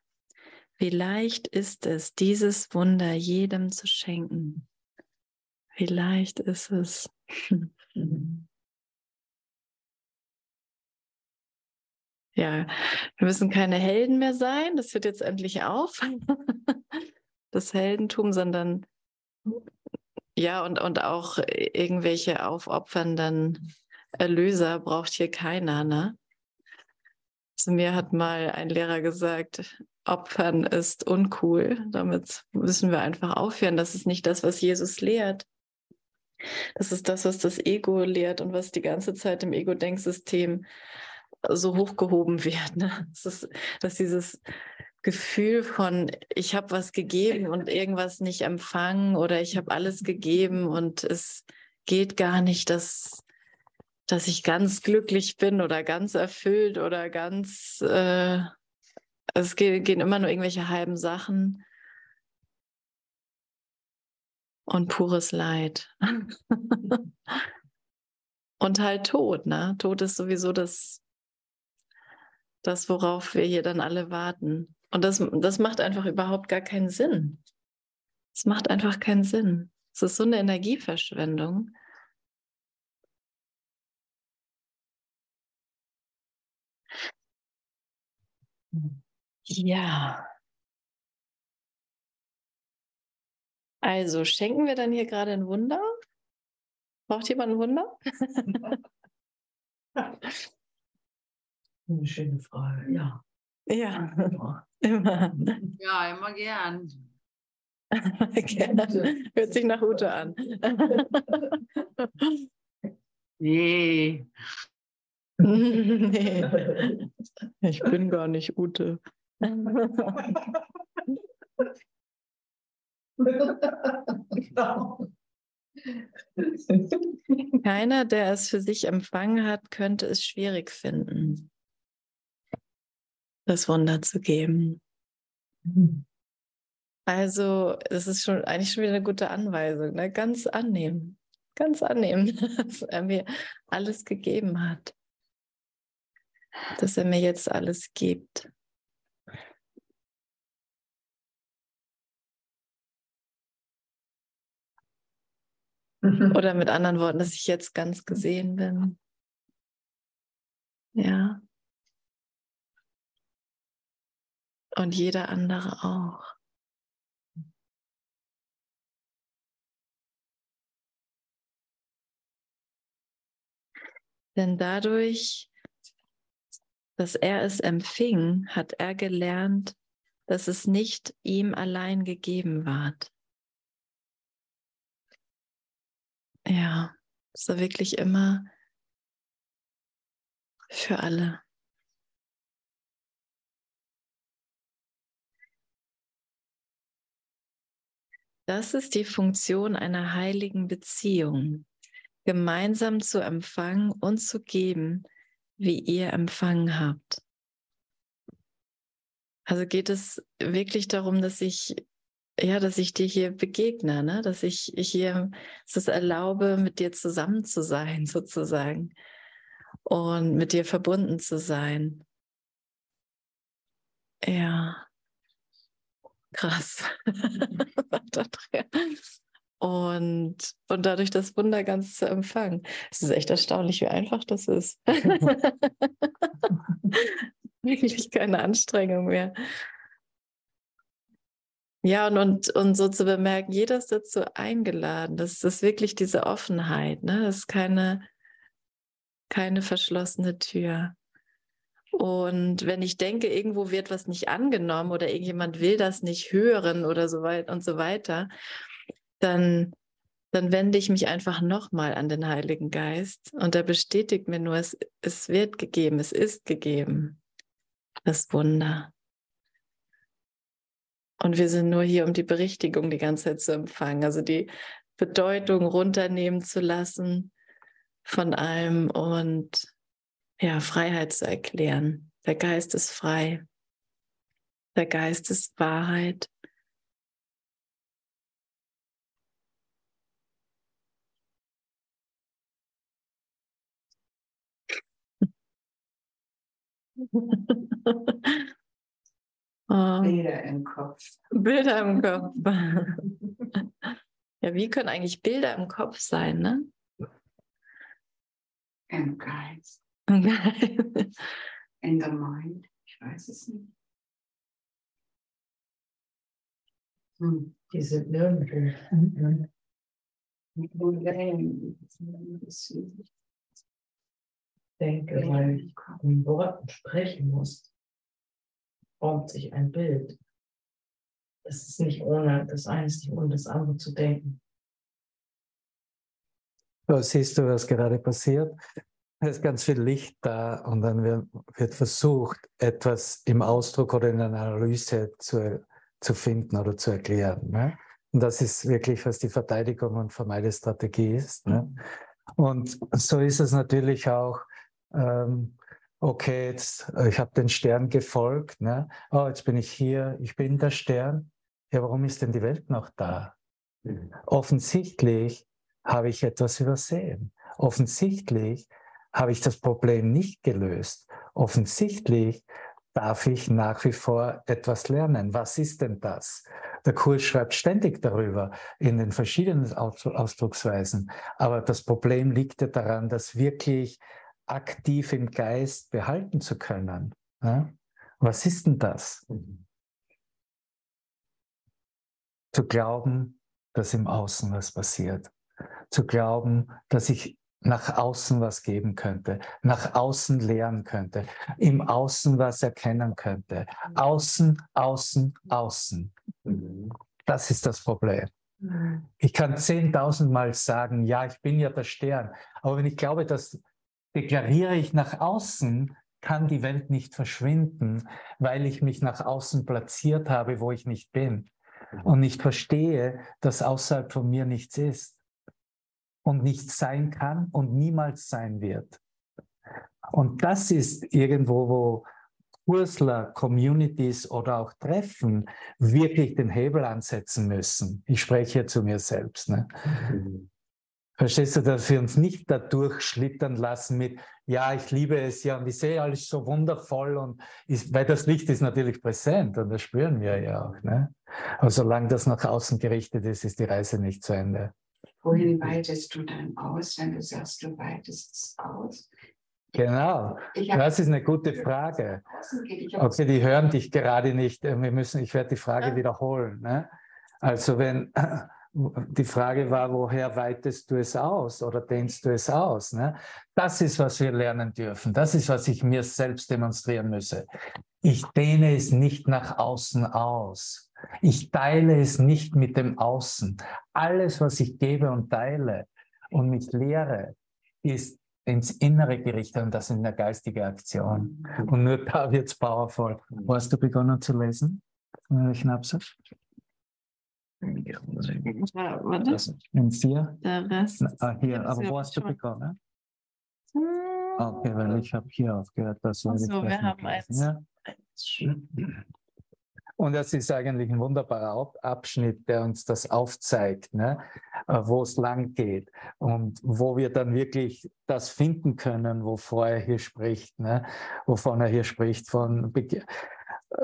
Wie leicht ist es, dieses Wunder jedem zu schenken. Wie leicht ist es. [laughs] ja, wir müssen keine Helden mehr sein, das hört jetzt endlich auf, [laughs] das Heldentum, sondern ja, und, und auch irgendwelche aufopfernden Erlöser braucht hier keiner, ne? Zu mir hat mal ein Lehrer gesagt, Opfern ist uncool. Damit müssen wir einfach aufhören. Das ist nicht das, was Jesus lehrt. Das ist das, was das Ego lehrt und was die ganze Zeit im Ego-Denksystem so hochgehoben wird. Ne? Das ist, dass dieses Gefühl von, ich habe was gegeben und irgendwas nicht empfangen oder ich habe alles gegeben und es geht gar nicht, dass, dass ich ganz glücklich bin oder ganz erfüllt oder ganz, äh, es gehen immer nur irgendwelche halben Sachen und pures Leid. [laughs] und halt Tod, ne? Tod ist sowieso das das, worauf wir hier dann alle warten. Und das, das macht einfach überhaupt gar keinen Sinn. Es macht einfach keinen Sinn. Es ist so eine Energieverschwendung. Ja. Also schenken wir dann hier gerade ein Wunder? Braucht jemand ein Wunder? [laughs] Eine schöne Frage, ja. Ja, [laughs] Immer. Ja, immer gern. [laughs] Gerne. Hört sich nach Ute an. [laughs] Nee. nee, ich bin gar nicht Ute. Keiner, der es für sich empfangen hat, könnte es schwierig finden, das Wunder zu geben. Also, es ist schon eigentlich schon wieder eine gute Anweisung, ne? ganz annehmen, ganz annehmen, [laughs] dass er mir alles gegeben hat, dass er mir jetzt alles gibt. Oder mit anderen Worten, dass ich jetzt ganz gesehen bin. Ja. Und jeder andere auch. Denn dadurch, dass er es empfing, hat er gelernt, dass es nicht ihm allein gegeben ward. Ja, war wirklich immer für alle. Das ist die Funktion einer heiligen Beziehung, gemeinsam zu empfangen und zu geben, wie ihr empfangen habt. Also geht es wirklich darum, dass ich ja, dass ich dir hier begegne, ne? dass ich hier es erlaube, mit dir zusammen zu sein, [laughs] sozusagen, und mit dir verbunden zu sein. Ja, krass. [laughs] und, und dadurch das Wunder ganz zu empfangen. Es ist echt erstaunlich, wie einfach das ist. [laughs] Wirklich keine Anstrengung mehr. Ja, und, und, und so zu bemerken, jeder ist dazu eingeladen. Das ist wirklich diese Offenheit. Ne? Das ist keine, keine verschlossene Tür. Und wenn ich denke, irgendwo wird was nicht angenommen oder irgendjemand will das nicht hören oder so weiter und so weiter, dann, dann wende ich mich einfach nochmal an den Heiligen Geist und er bestätigt mir nur, es, es wird gegeben, es ist gegeben. Das Wunder. Und wir sind nur hier, um die Berichtigung die ganze Zeit zu empfangen, also die Bedeutung runternehmen zu lassen von allem und ja, Freiheit zu erklären. Der Geist ist frei. Der Geist ist Wahrheit. Oh. [laughs] Bilder im Kopf. Bilder im [laughs] Kopf. ja, wie können eigentlich Bilder im Kopf sein, ne? Im Geist. [laughs] In the mind. Ich weiß es nicht. Hm. Die sind nirgendwo. Ich denke, weil ich in Worten sprechen muss formt sich ein Bild. Es ist nicht ohne, das eine ist nicht ohne das andere zu denken. So, siehst du, was gerade passiert? Es ist ganz viel Licht da und dann wird, versucht, etwas im Ausdruck oder in einer Analyse zu, zu finden oder zu erklären. Ne? Und das ist wirklich, was die Verteidigung und Vermeidestrategie ist. Ne? Und so ist es natürlich auch ähm, okay, jetzt, ich habe den Stern gefolgt, ne? oh, jetzt bin ich hier, ich bin der Stern. Ja, warum ist denn die Welt noch da? Offensichtlich habe ich etwas übersehen. Offensichtlich habe ich das Problem nicht gelöst. Offensichtlich darf ich nach wie vor etwas lernen. Was ist denn das? Der Kurs schreibt ständig darüber in den verschiedenen Ausdrucksweisen. Aber das Problem liegt ja daran, das wirklich aktiv im Geist behalten zu können. Was ist denn das? Zu glauben, dass im Außen was passiert. Zu glauben, dass ich nach außen was geben könnte, nach außen lernen könnte, im Außen was erkennen könnte. Außen, außen, außen. Das ist das Problem. Ich kann zehntausendmal sagen, ja, ich bin ja der Stern. Aber wenn ich glaube, das deklariere ich nach außen, kann die Welt nicht verschwinden, weil ich mich nach außen platziert habe, wo ich nicht bin und nicht verstehe, dass außerhalb von mir nichts ist und nicht sein kann und niemals sein wird. Und das ist irgendwo, wo Kursler, Communities oder auch Treffen wirklich den Hebel ansetzen müssen. Ich spreche zu mir selbst. Ne? Verstehst du, dass wir uns nicht da durchschlittern lassen mit, ja, ich liebe es ja und ich sehe alles so wundervoll und ist, weil das Licht ist natürlich präsent und das spüren wir ja auch. Ne? Aber solange das nach außen gerichtet ist, ist die Reise nicht zu Ende. Wohin weitest du dann aus, wenn du sagst, du weitest es aus? Genau, das ist eine gute Frage. Okay, die hören dich gerade nicht. Wir müssen, ich werde die Frage wiederholen. Ne? Also wenn [clears throat] die Frage war, woher weitest du es aus oder dehnst du es aus? Ne? Das ist, was wir lernen dürfen. Das ist, was ich mir selbst demonstrieren müsse. Ich dehne es nicht nach außen aus. Ich teile es nicht mit dem Außen. Alles, was ich gebe und teile und mich lehre, ist ins Innere gerichtet und das ist eine geistige Aktion. Und nur da wird es powerful. Wo hast du begonnen zu lesen? Schnapse? Warte. In vier? Der Rest. Ah, hier, aber wo hast du begonnen? Okay, weil ich habe hier aufgehört. Das so, wir haben eins. Ja? Und das ist eigentlich ein wunderbarer Abschnitt, der uns das aufzeigt, ne? Äh, wo es lang geht und wo wir dann wirklich das finden können, wovor er hier spricht, ne? wovon er hier spricht, von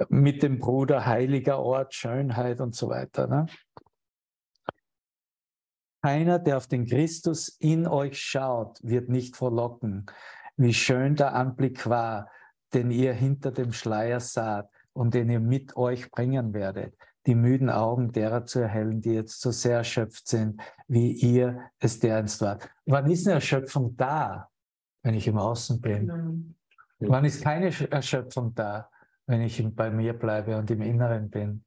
mit dem Bruder heiliger Ort, Schönheit und so weiter. Ne? Keiner, der auf den Christus in euch schaut, wird nicht verlocken, wie schön der Anblick war, den ihr hinter dem Schleier saht und den ihr mit euch bringen werdet, die müden Augen derer zu erhellen, die jetzt so sehr erschöpft sind, wie ihr es dereinst wart. Wann ist eine Erschöpfung da, wenn ich im Außen bin? Wann ist keine Erschöpfung da? wenn ich bei mir bleibe und im Inneren bin.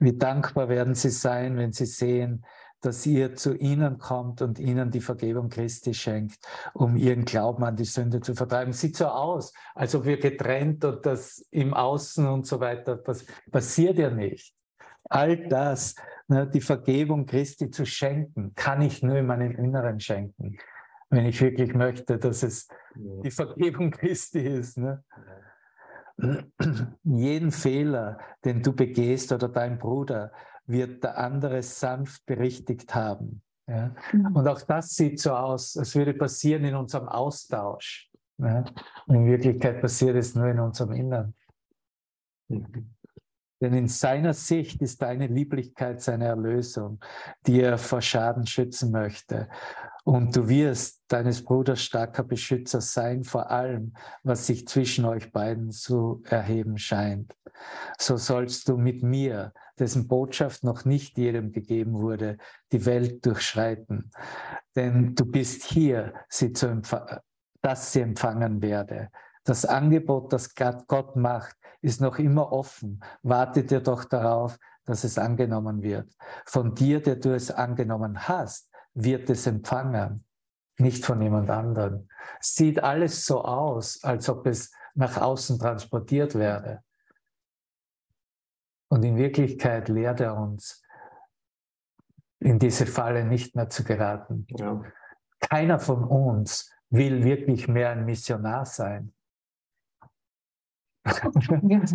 Wie dankbar werden sie sein, wenn sie sehen, dass ihr zu ihnen kommt und ihnen die Vergebung Christi schenkt, um ihren Glauben an die Sünde zu vertreiben. Sieht so aus, als ob wir getrennt und das im Außen und so weiter, das passiert ja nicht. All das, ne, die Vergebung Christi zu schenken, kann ich nur in meinem Inneren schenken wenn ich wirklich möchte, dass es die Vergebung Christi ist. Ne? Jeden Fehler, den du begehst oder dein Bruder, wird der andere sanft berichtigt haben. Ja? Mhm. Und auch das sieht so aus, als würde passieren in unserem Austausch. Ja? Und in Wirklichkeit passiert es nur in unserem Innern. Mhm. Denn in seiner Sicht ist deine Lieblichkeit seine Erlösung, die er vor Schaden schützen möchte. Und du wirst deines Bruders starker Beschützer sein vor allem, was sich zwischen euch beiden zu erheben scheint. So sollst du mit mir, dessen Botschaft noch nicht jedem gegeben wurde, die Welt durchschreiten. Denn du bist hier, sie zu dass sie empfangen werde. Das Angebot, das Gott macht, ist noch immer offen. Wartet dir doch darauf, dass es angenommen wird. Von dir, der du es angenommen hast, wird es empfangen, nicht von jemand anderem. Sieht alles so aus, als ob es nach außen transportiert werde. Und in Wirklichkeit lehrt er uns, in diese Falle nicht mehr zu geraten. Ja. Keiner von uns will wirklich mehr ein Missionar sein.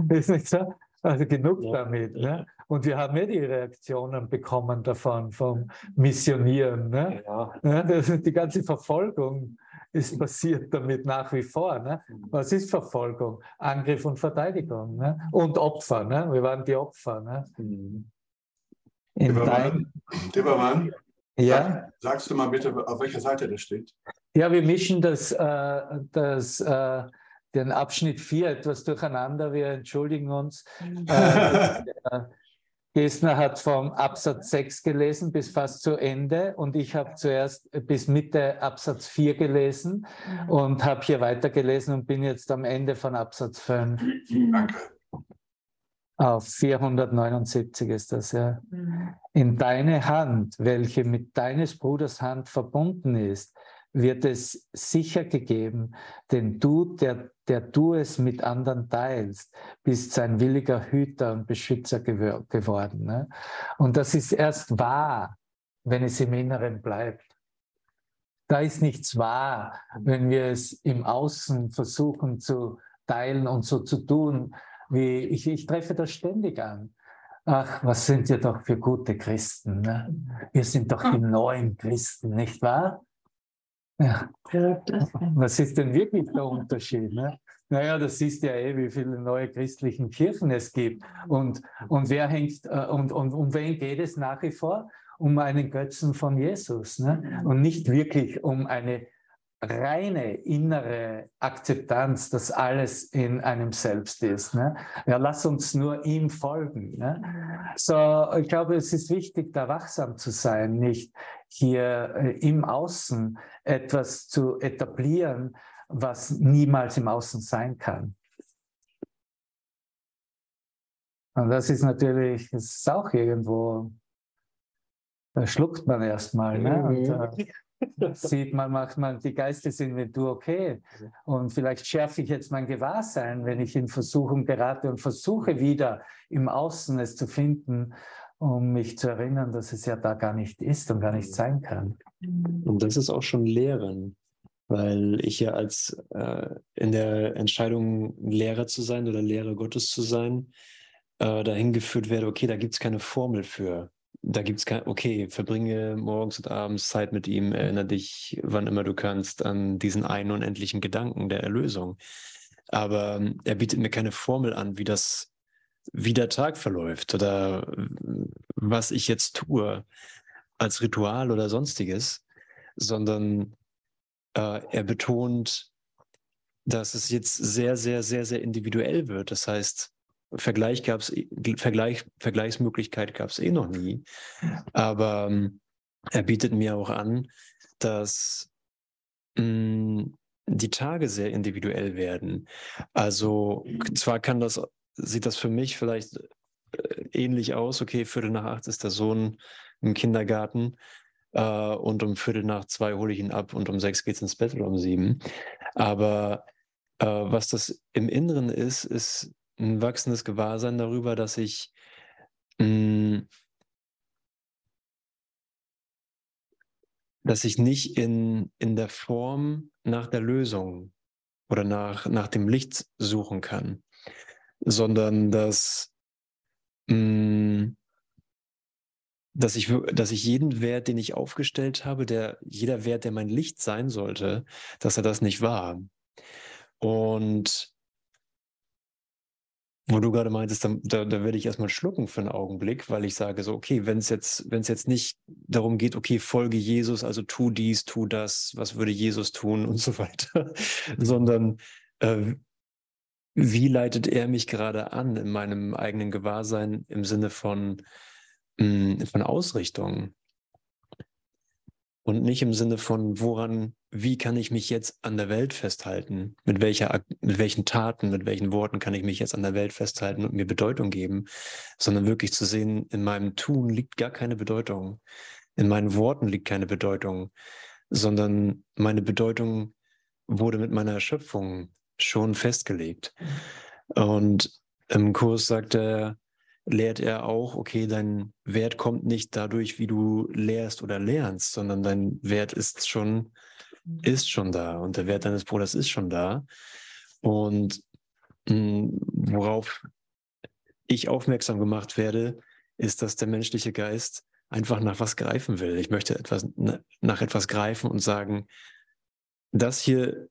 Ist nicht so? Also genug ja. damit. Ne? Und wir haben ja die Reaktionen bekommen davon, vom Missionieren. Ne? Ja. Ja, das ist die ganze Verfolgung es passiert damit nach wie vor. Ne? Was ist Verfolgung? Angriff und Verteidigung ne? und Opfer. Ne? Wir waren die Opfer. Ne? Mhm. Ja? sag, sagst du mal bitte, auf welcher Seite das steht? ja, wir mischen das, äh, das, äh, den Abschnitt 4 etwas durcheinander. Wir entschuldigen uns. Äh, [laughs] der Gesner hat vom Absatz 6 gelesen bis fast zu Ende und ich habe zuerst bis Mitte Absatz 4 gelesen und habe hier weitergelesen und bin jetzt am Ende von Absatz 5. Danke. Auf 479 ist das, ja. In deine Hand, welche mit deines Bruders Hand verbunden ist, wird es sicher gegeben, denn du, der, der du es mit anderen teilst, bist sein williger Hüter und Beschützer gewor geworden. Ne? Und das ist erst wahr, wenn es im Inneren bleibt. Da ist nichts wahr, wenn wir es im Außen versuchen zu teilen und so zu tun, wie ich, ich treffe das ständig an. Ach, was sind wir doch für gute Christen. Ne? Wir sind doch die neuen Christen, nicht wahr? Ja. Was ist denn wirklich der Unterschied? Ne? Naja, das siehst ja eh, wie viele neue christlichen Kirchen es gibt. Und, und wer hängt, äh, und, und um wen geht es nach wie vor? Um einen Götzen von Jesus. Ne? Und nicht wirklich um eine reine innere Akzeptanz, dass alles in einem selbst ist. Ne? Ja, lass uns nur ihm folgen. Ne? So, ich glaube, es ist wichtig, da wachsam zu sein, nicht hier äh, im Außen etwas zu etablieren, was niemals im Außen sein kann. Und das ist natürlich, das ist auch irgendwo, da schluckt man erstmal. Ne? Und, äh, [laughs] sieht man, macht man die Geistesinventur, okay. Und vielleicht schärfe ich jetzt mein Gewahrsein, wenn ich in Versuchung gerate und versuche wieder im Außen es zu finden, um mich zu erinnern, dass es ja da gar nicht ist und gar nicht sein kann. Und das ist auch schon Lehren, weil ich ja als äh, in der Entscheidung, Lehrer zu sein oder Lehrer Gottes zu sein, äh, dahin geführt werde, okay, da gibt es keine Formel für. Da gibt es kein, okay, verbringe morgens und abends Zeit mit ihm, erinnere dich, wann immer du kannst, an diesen einen unendlichen Gedanken der Erlösung. Aber ähm, er bietet mir keine Formel an, wie das, wie der Tag verläuft oder was ich jetzt tue als Ritual oder sonstiges, sondern äh, er betont, dass es jetzt sehr, sehr, sehr, sehr individuell wird. Das heißt, Vergleich gab's, Vergleich, Vergleichsmöglichkeit gab es eh noch nie. Aber ähm, er bietet mir auch an, dass mh, mm, die Tage sehr individuell werden. Also zwar kann das, sieht das für mich vielleicht äh, ähnlich aus, okay, Viertel nach acht ist der Sohn im Kindergarten äh, und um Viertel nach zwei hole ich ihn ab und um sechs geht es ins Bett oder um sieben. Aber äh, was das im Inneren ist, ist ein wachsendes Gewahrsein darüber, dass ich mm, dass ich nicht in, in der Form nach der Lösung oder nach, nach dem Licht suchen kann, sondern dass, mm, dass, ich, dass ich jeden Wert, den ich aufgestellt habe, der, jeder Wert, der mein Licht sein sollte, dass er das nicht war. Und wo du gerade meintest, da, da, da werde ich erstmal schlucken für einen Augenblick, weil ich sage so, okay, wenn es jetzt, wenn es jetzt nicht darum geht, okay, folge Jesus, also tu dies, tu das, was würde Jesus tun und so weiter, sondern äh, wie leitet er mich gerade an in meinem eigenen Gewahrsein im Sinne von, mh, hm, von Ausrichtung? und nicht im Sinne von, woran, wie kann ich mich jetzt an der Welt festhalten? Mit, welcher, mit welchen Taten, mit welchen Worten kann ich mich jetzt an der Welt festhalten und mir Bedeutung geben? Sondern wirklich zu sehen, in meinem Tun liegt gar keine Bedeutung. In meinen Worten liegt keine Bedeutung, sondern meine Bedeutung wurde mit meiner Erschöpfung schon festgelegt. Und im Kurs sagt er, lehrt er auch, okay, dein Wert kommt nicht dadurch, wie du lehrst oder lernst, sondern dein Wert ist schon. Ist schon da und der Wert deines Bruders ist schon da. Und mh, hm, worauf ich aufmerksam gemacht werde, ist, dass der menschliche Geist einfach nach was greifen will. Ich möchte etwas nach etwas greifen und sagen, das hier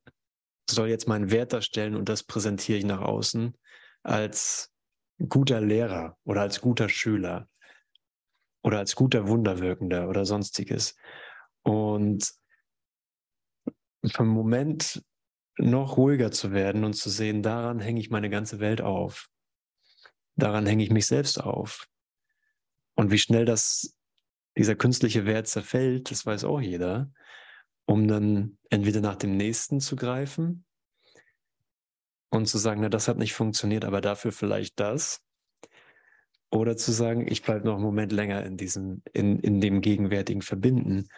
soll jetzt meinen Wert darstellen und das präsentiere ich nach außen als guter Lehrer oder als guter Schüler oder als guter Wunderwirkender oder sonstiges. Und vom Moment noch ruhiger zu werden und zu sehen, daran hänge ich meine ganze Welt auf. Daran hänge ich mich selbst auf. Und wie schnell das, dieser künstliche Wert zerfällt, das weiß auch jeder, um dann entweder nach dem nächsten zu greifen und zu sagen, na, das hat nicht funktioniert, aber dafür vielleicht das. Oder zu sagen, ich bleibe noch einen Moment länger in diesem, in, in dem gegenwärtigen Verbinden,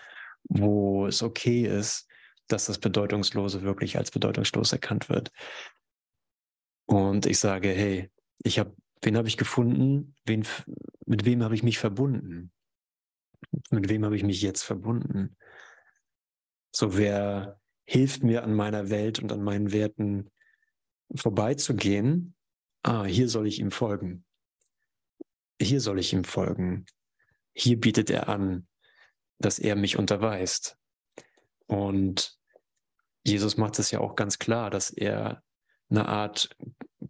wo es okay ist, dass das Bedeutungslose wirklich als bedeutungslos erkannt wird. Und ich sage, hey, ich habe, wen habe ich gefunden? Wen, mit wem habe ich mich verbunden? Mit wem habe ich mich jetzt verbunden? So, wer hilft mir an meiner Welt und an meinen Werten vorbeizugehen? Ah, hier soll ich ihm folgen. Hier soll ich ihm folgen. Hier bietet er an, dass er mich unterweist. Und Jesus macht es ja auch ganz klar, dass er eine Art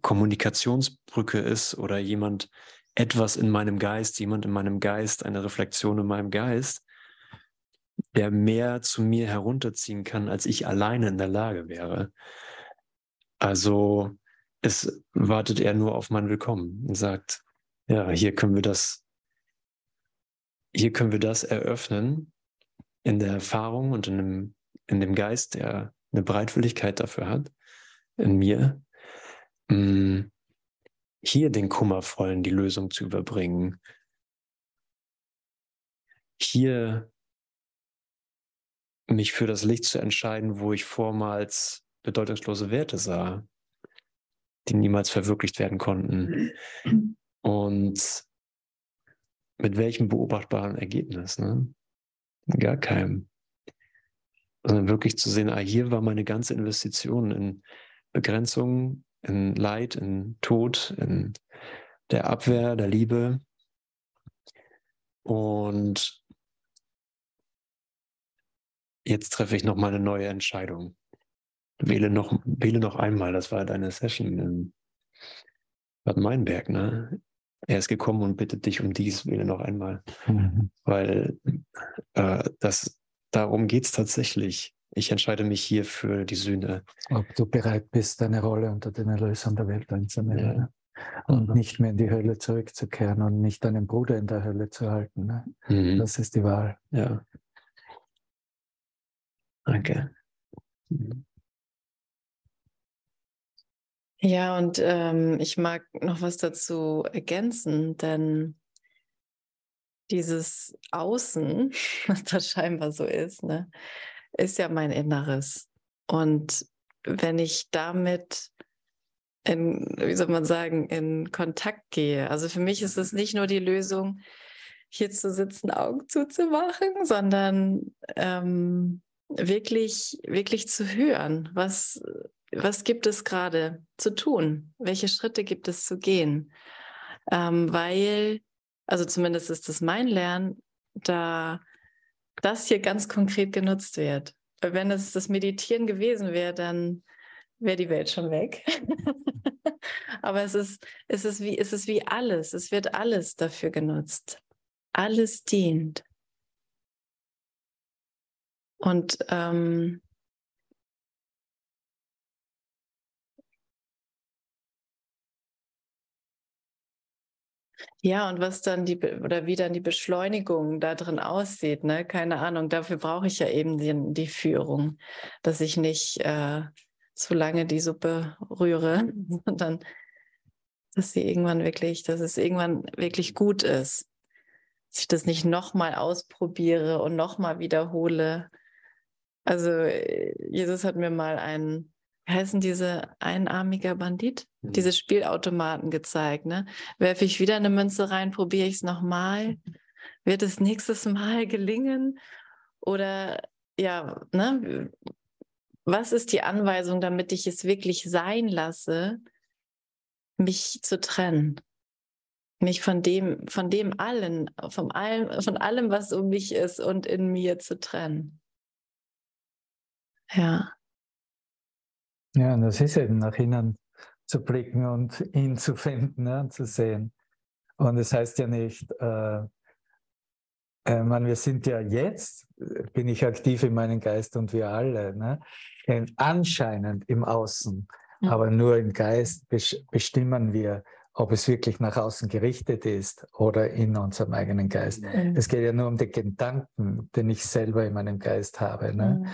Kommunikationsbrücke ist oder jemand, etwas in meinem Geist, jemand in meinem Geist, eine Reflexion in meinem Geist, der mehr zu mir herunterziehen kann, als ich alleine in der Lage wäre. Also es wartet er nur auf mein Willkommen und sagt, ja, hier können wir das, hier können wir das eröffnen in der Erfahrung und in dem, in dem Geist, der eine Bereitwilligkeit dafür hat, in mir, mm, hier den Kummervollen die Lösung zu überbringen, hier mich für das Licht zu entscheiden, wo ich vormals bedeutungslose Werte sah, die niemals verwirklicht werden konnten. Und mit welchem beobachtbaren Ergebnis? Ne? Gar keinem. Sondern wirklich zu sehen, ah, hier war meine ganze Investition in Begrenzung, in Leid, in Tod, in der Abwehr, der Liebe. Und jetzt treffe ich noch mal eine neue Entscheidung. Wähle noch, wähle noch einmal, das war deine Session in Bad Meinberg, ne? Er ist gekommen und bittet dich um dies, wähle noch einmal. Mhm. Weil äh, das, darum geht es tatsächlich. Ich entscheide mich hier für die Sühne. Ob du bereit bist, deine Rolle unter den Erlösern der Welt einzunehmen. Ja. Und mhm. nicht mehr in die Hölle zurückzukehren und nicht deinen Bruder in der Hölle zu halten. Ne? Mhm. Das ist die Wahl. Ja. Danke. Mhm. Ja, und ähm, ich mag noch was dazu ergänzen, denn dieses Außen, [laughs] was da scheinbar so ist, ne, ist ja mein Inneres. Und wenn ich damit in, wie soll man sagen, in Kontakt gehe, also für mich ist es nicht nur die Lösung, hier zu sitzen, Augen zuzumachen, sondern ähm, wirklich, wirklich zu hören, was, was gibt es gerade zu tun? Welche Schritte gibt es zu gehen? Ähm, weil, also zumindest ist das mein Lernen, da das hier ganz konkret genutzt wird. Wenn es das Meditieren gewesen wäre, dann wäre die Welt schon weg. [laughs] Aber es ist, es, ist wie, es ist wie alles. Es wird alles dafür genutzt. Alles dient. Und ähm, Ja, und was dann die oder wie dann die Beschleunigung da drin aussieht, ne? Keine Ahnung. Dafür brauche ich ja eben die, die Führung, dass ich nicht äh, zu lange die Suppe rühre, [laughs] sondern dass sie irgendwann wirklich, dass es irgendwann wirklich gut ist. Dass ich das nicht nochmal ausprobiere und nochmal wiederhole. Also äh, Jesus hat mir mal einen heißen diese einarmiger Bandit? Mhm. Diese Spielautomaten gezeigt. Ne? Werfe ich wieder eine Münze rein, probiere ich es nochmal. Wird es nächstes Mal gelingen? Oder ja, ne? Was ist die Anweisung, damit ich es wirklich sein lasse, mich zu trennen? Mich von dem, von dem allen, von allem, von allem, was um mich ist und in mir zu trennen. Ja. Ja, und das ist eben nach innen zu blicken und [laughs] ihn zu finden ne, und zu sehen. Und es das heißt ja nicht, äh, äh, man, wir sind ja jetzt, bin ich aktiv in meinem Geist und wir alle, ne? anscheinend im Außen, mhm. aber nur im Geist bestimmen wir, ob es wirklich nach außen gerichtet ist oder in unserem eigenen Geist. Mhm. Es geht ja nur um den Gedanken, den ich selber in meinem Geist habe. Ne? Mhm.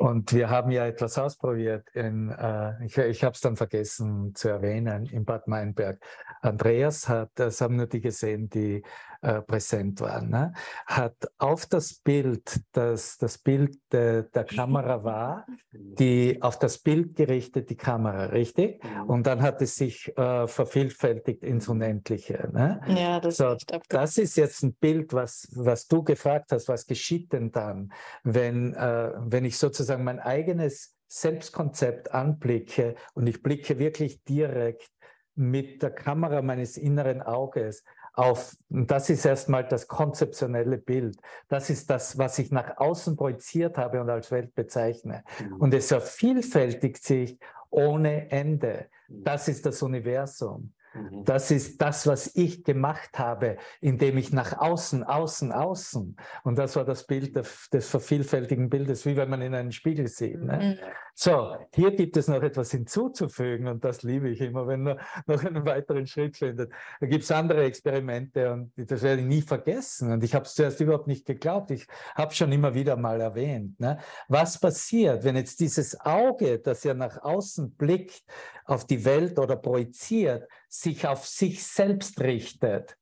Und wir haben ja etwas ausprobiert. In, äh, ich ich habe es dann vergessen zu erwähnen, in Bad Meinberg. Andreas hat, das haben nur die gesehen, die äh, präsent waren, ne? hat auf das Bild, das das Bild de, der Kamera war, [laughs] die auf das Bild gerichtet die Kamera, richtig? Und dann hat es sich äh, vervielfältigt ins Unendliche. Ne? Ja, das, so, das ist jetzt ein Bild, was, was du gefragt hast, was geschieht denn dann, wenn, äh, wenn ich sozusagen mein eigenes Selbstkonzept anblicke und ich blicke wirklich direkt mit der Kamera meines inneren Auges auf, das ist erstmal das konzeptionelle Bild. Das ist das, was ich nach außen projiziert habe und als Welt bezeichne. Mhm. Und es vervielfältigt sich ohne Ende. Mhm. Das ist das Universum. Mhm. Das ist das, was ich gemacht habe, indem ich nach außen, außen, außen. Und das war das Bild des vervielfältigen Bildes, wie wenn man in einen Spiegel sieht. Ne? Mhm. So, hier gibt es noch etwas hinzuzufügen und das liebe ich immer, wenn man [laughs] noch einen weiteren Schritt findet. Da gibt es andere Experimente und das werde ich nie vergessen. Und ich habe es zuerst überhaupt nicht geglaubt. Ich habe es schon immer wieder mal erwähnt. Ne? Was passiert, wenn jetzt dieses Auge, das ja nach außen blickt, auf die Welt oder projiziert, sich auf sich selbst richtet.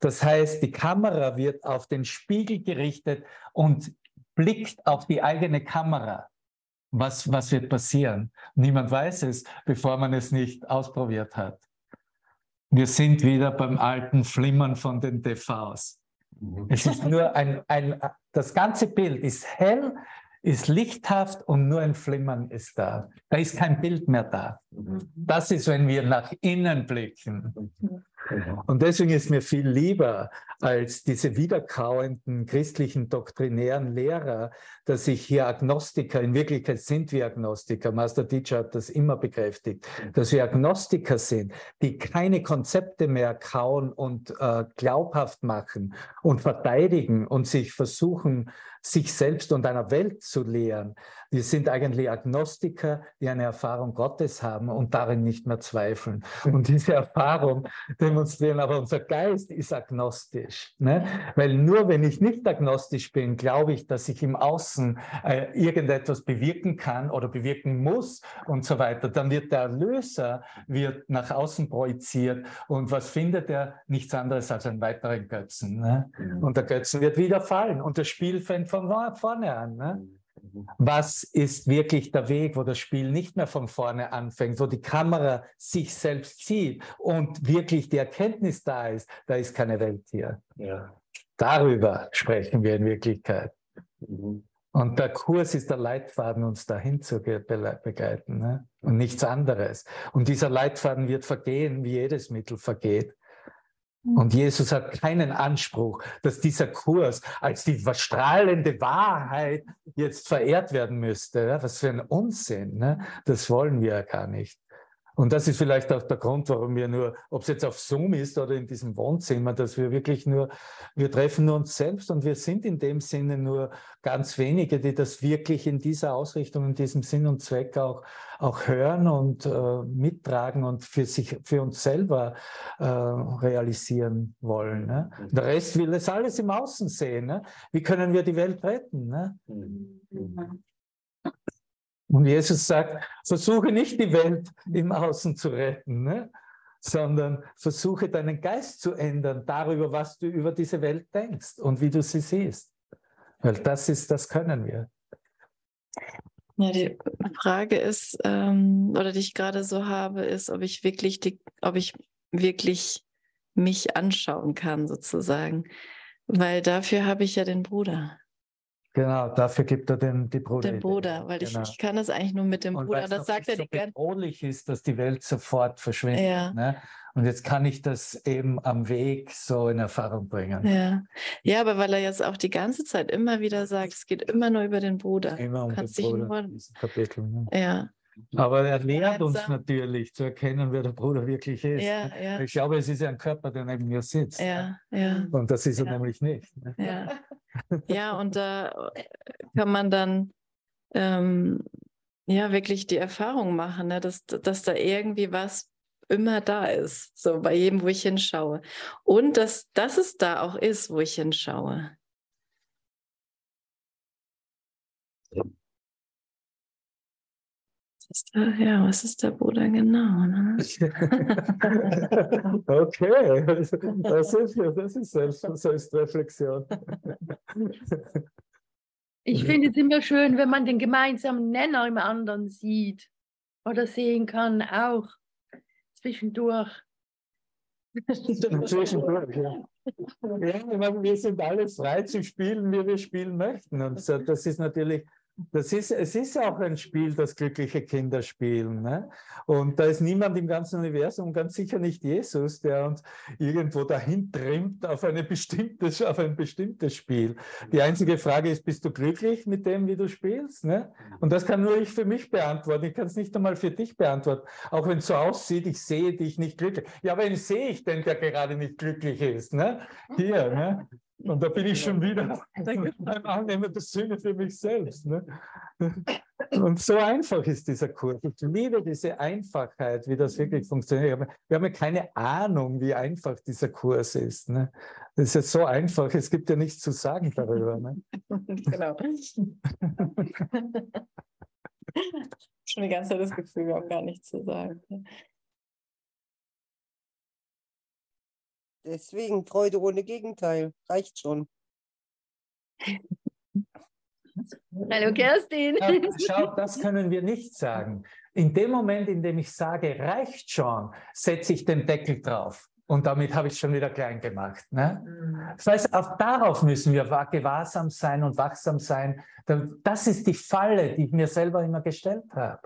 Das heißt, die Kamera wird auf den Spiegel gerichtet und blickt auf die eigene Kamera. Was, was wird passieren? Niemand weiß es, bevor man es nicht ausprobiert hat. Wir sind wieder beim alten Flimmern von den DVs. Mhm. Es ist nur ein, ein, das ganze Bild ist hell, ist lichthaft und nur ein Flimmern ist da. Da ist kein Bild mehr da. Mhm. Das ist, wenn wir nach innen blicken. Und deswegen ist mir viel lieber als diese wiederkauenden christlichen doktrinären Lehrer, dass ich hier Agnostiker, in Wirklichkeit sind wir Agnostiker, Master Teacher hat das immer bekräftigt, dass wir Agnostiker sind, die keine Konzepte mehr kauen und äh, glaubhaft machen und verteidigen und sich versuchen, sich selbst und einer Welt zu lehren. Wir sind eigentlich Agnostiker, die eine Erfahrung Gottes haben und darin nicht mehr zweifeln. Und diese Erfahrung demonstrieren, aber unser Geist ist agnostisch. Ne? Weil nur wenn ich nicht agnostisch bin, glaube ich, dass ich im Außen äh, irgendetwas bewirken kann oder bewirken muss und so weiter. Dann wird der Erlöser wird nach außen projiziert und was findet er? Nichts anderes als einen weiteren Götzen. Ne? Mhm. Und der Götzen wird wieder fallen und das Spiel fängt von vorne an. Ne? Mhm. Was ist wirklich der Weg, wo das Spiel nicht mehr von vorne anfängt, wo die Kamera sich selbst sieht und wirklich die Erkenntnis da ist, da ist keine Welt hier. Ja. Darüber sprechen wir in Wirklichkeit. Mhm. Und der Kurs ist der Leitfaden, uns dahin zu begleiten ne? und nichts anderes. Und dieser Leitfaden wird vergehen, wie jedes Mittel vergeht. Und Jesus hat keinen Anspruch, dass dieser Kurs als die strahlende Wahrheit jetzt verehrt werden müsste. Was für ein Unsinn. Ne? Das wollen wir ja gar nicht. Und das ist vielleicht auch der Grund, warum wir nur, ob es jetzt auf Zoom ist oder in diesem Wohnzimmer, dass wir wirklich nur, wir treffen nur uns selbst und wir sind in dem Sinne nur ganz wenige, die das wirklich in dieser Ausrichtung, in diesem Sinn und Zweck auch, auch hören und äh, mittragen und für sich, für uns selber äh, realisieren wollen. Ne? Der Rest will es alles im Außen sehen. Ne? Wie können wir die Welt retten? Ne? Mhm. Und Jesus sagt, versuche nicht die Welt im Außen zu retten, ne? sondern versuche deinen Geist zu ändern darüber, was du über diese Welt denkst und wie du sie siehst. Weil das ist, das können wir. Ja, die Frage ist, ähm, oder die ich gerade so habe, ist, ob ich wirklich die, ob ich wirklich mich anschauen kann, sozusagen. Weil dafür habe ich ja den Bruder. Genau, dafür gibt er den, die Bruder. Den Bruder, weil genau. ich, ich kann das eigentlich nur mit dem und Bruder. Das sagt er so bedrohlich ist, dass die Welt sofort verschwindet. Ja. Ne? Und jetzt kann ich das eben am Weg so in Erfahrung bringen. Ja. ja, aber weil er jetzt auch die ganze Zeit immer wieder sagt, es geht immer nur über den Bruder. Immer um den Bruder, nur... Kapitel. Ne? Ja. Aber er lehrt uns natürlich zu erkennen, wer der Bruder wirklich ist. Ja, ne? ja. Ich glaube, es ist ja ein Körper, der neben mir sitzt. Ja, ja. Und das ist er nämlich nicht. ne? Ja, ja und da kann man dann ähm, ja wirklich die Erfahrung machen, ne, dass, dass da irgendwie was immer da ist, so bei jedem, wo ich hinschaue. Und dass, dass es da auch ist, wo ich hinschaue. Ist da, ja, was ist der Bruder genau? Ne? [laughs] okay, das ist, das ist Selbst, Selbstreflexion. Ich finde es immer schön, wenn man den gemeinsamen Nenner im anderen sieht oder sehen kann, auch zwischendurch. [laughs] Zwischendurch, ja. Ja, wir sind alle frei zu spielen, wie wir spielen möchten. Und so, das ist natürlich, das ist, es ist auch ein Spiel, das glückliche Kinder spielen. Ne? Und da ist niemand im ganzen Universum, ganz sicher nicht Jesus, der uns irgendwo dahin trimmt auf, eine bestimmte, [laughs] auf ein bestimmtes Spiel. Die einzige Frage ist, bist du glücklich mit dem, wie du spielst? Ne? Und das kann nur ich für mich beantworten. Ich kann es nicht einmal für dich beantworten. Auch wenn es so aussieht, ich sehe dich nicht glücklich. Ja, wen sehe ich denn, der gerade nicht glücklich ist? Ne? Hier, ne? Und da bin ich schon wieder [laughs] beim Annehmen der Sühne für mich selbst. Ne? Und so einfach ist dieser Kurs. Ich liebe diese Einfachheit, wie das wirklich funktioniert. Wir haben ja keine Ahnung, wie einfach dieser Kurs ist. Ne? Das ist ja so einfach, es gibt ja nichts zu sagen darüber. Ne? [laughs] genau. [laughs] Schon die ganze Zeit das Gefühl, wir haben gar nichts zu sagen. Deswegen Freude ohne Gegenteil. Reicht schon. [laughs] Hallo Kerstin. Schau, das können wir nicht sagen. In dem Moment, in dem ich sage, reicht schon, setze ich den Deckel drauf. Und damit habe ich es schon wieder klein gemacht. Ne? Das heißt, auch darauf müssen wir wahr- gewahrsam sein und wachsam sein. Das ist die Falle, die ich mir selber immer gestellt habe.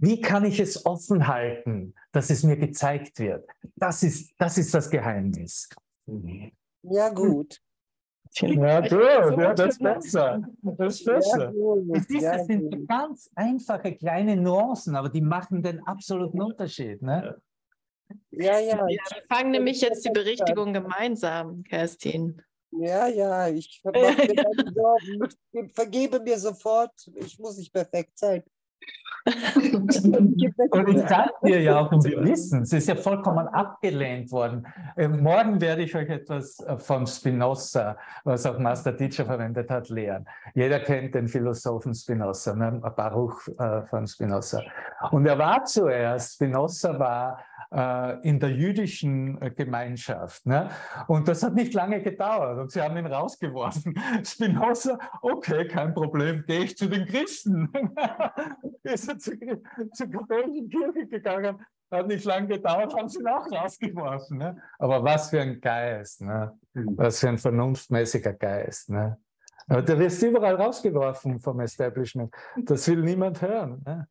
Wie kann ich es offen halten, dass es mir gezeigt wird? Das ist das, ist das Geheimnis. Ja, gut. Ja, gut, ja, das ist besser. Das ist besser. gut. Es ist, Ja, das sind ganz einfache kleine Nuancen, aber die machen den absoluten Unterschied. Ne? ja, ja. Ja, wir fangen nämlich jetzt die Berichtigung gemeinsam, Kerstin. Ja, ja, ich mir [laughs] Sorgen. Ich vergebe mir sofort. Ich muss nicht perfekt sein. [laughs] Und ich sage dir ja auch, und wir wissen, es ist ja vollkommen abgelehnt worden. Äh, morgen werde ich euch etwas äh, von Spinoza, was auch Master Teacher verwendet hat, lehren. Jeder kennt den Philosophen Spinoza, ne? Baruch äh, von Spinoza. Und er war zuerst, Spinoza war in der jüdischen äh, Gemeinschaft. Ne? Und das hat nicht lange gedauert und sie haben ihn rausgeworfen. [laughs] Spinoza, okay, kein Problem, gehe ich zu den Christen. [laughs] ist er zur, zur katholischen Kirche gegangen, hat nicht lange gedauert, haben sie ihn auch rausgeworfen. Ne? Aber was für ein Geist, ne? was für ein vernunftmäßiger Geist. Ne? Aber der wirst überall rausgeworfen vom Establishment. Das will niemand hören. Ne?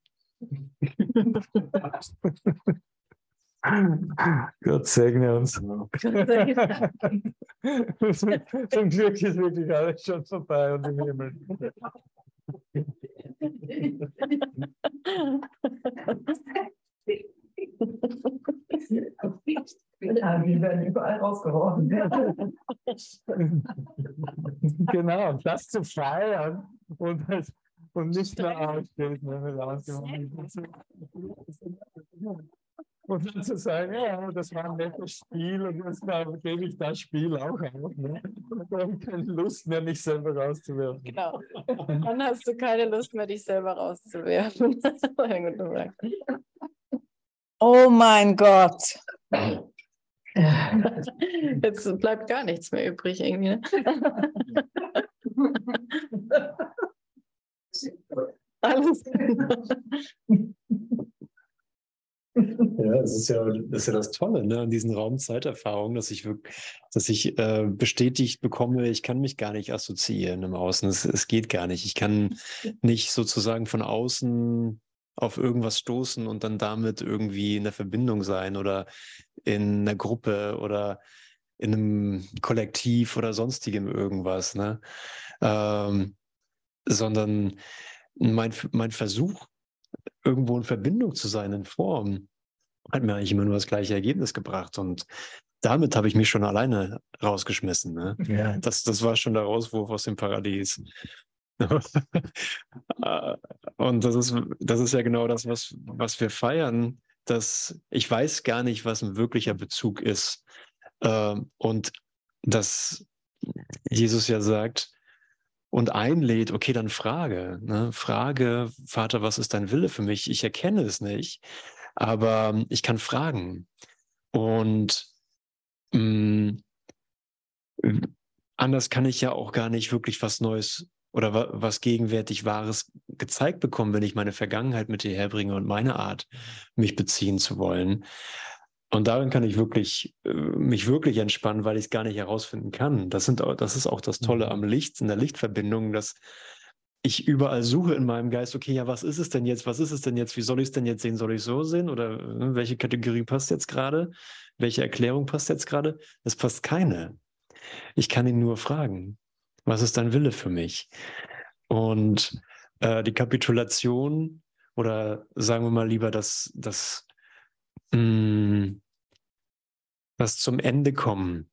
[laughs] Gott segne uns. Zum Glück ist wirklich alles schon vorbei und im Himmel. Ja, die werden überall rausgeworfen. Genau, das zu feiern und, und nicht mehr aussteht, Und dann zu sagen, ja, das war ein nettes Spiel und jetzt gebe ich das Spiel auch auf. Ne? Und dann keine Lust mehr, mich selber rauszuwerfen. Genau. Dann hast du keine Lust mehr, dich selber rauszuwerfen. [laughs] Oh mein Gott. Jetzt bleibt gar nichts mehr übrig irgendwie. Ne? [laughs] Alles. Ja, [laughs] das ist ja das, ist ja das Tolle ne, an diesen Raumzeiterfahrungen, dass ich wirklich, dass ich äh, bestätigt bekomme, ich kann mich gar nicht assoziieren im Außen. Es, es geht gar nicht. Ich kann [laughs] nicht sozusagen von außen auf irgendwas stoßen und dann damit irgendwie in der Verbindung sein oder in einer Gruppe oder in einem Kollektiv oder sonstigem irgendwas, ne? Ähm, sondern mein, mein Versuch, irgendwo in Verbindung zu sein in Form, hat mir eigentlich immer nur das gleiche Ergebnis gebracht. Und damit habe ich mich schon alleine rausgeschmissen. Ne? Ja. Das, das war schon der Rauswurf aus dem Paradies. [laughs] Äh, und das ist, das ist ja genau das, was, was wir feiern, dass ich weiß gar nicht, was ein wirklicher Bezug ist. Ähm, und dass Jesus ja sagt und einlädt, okay, dann frage. Ne? Frage, Vater, was ist dein Wille für mich? Ich erkenne es nicht, aber ich kann fragen. Und mh, anders kann ich ja auch gar nicht wirklich was Neues oder wa was gegenwärtig Wahres gezeigt bekommen, wenn ich meine Vergangenheit mit dir herbringe und meine Art, mich beziehen zu wollen. Und darin kann ich wirklich, äh, mich wirklich entspannen, weil ich es gar nicht herausfinden kann. Das, sind, das ist auch das Tolle am Licht, in der Lichtverbindung, dass ich überall suche in meinem Geist, okay, ja, was ist es denn jetzt? Was ist es denn jetzt? Wie soll ich es denn jetzt sehen? Soll ich so sehen? Oder äh, welche Kategorie passt jetzt gerade? Welche Erklärung passt jetzt gerade? Es passt keine. Ich kann ihn nur fragen, was ist dein Wille für mich? Und äh, die Kapitulation oder sagen wir mal lieber das, das, mh, das zum Ende kommen,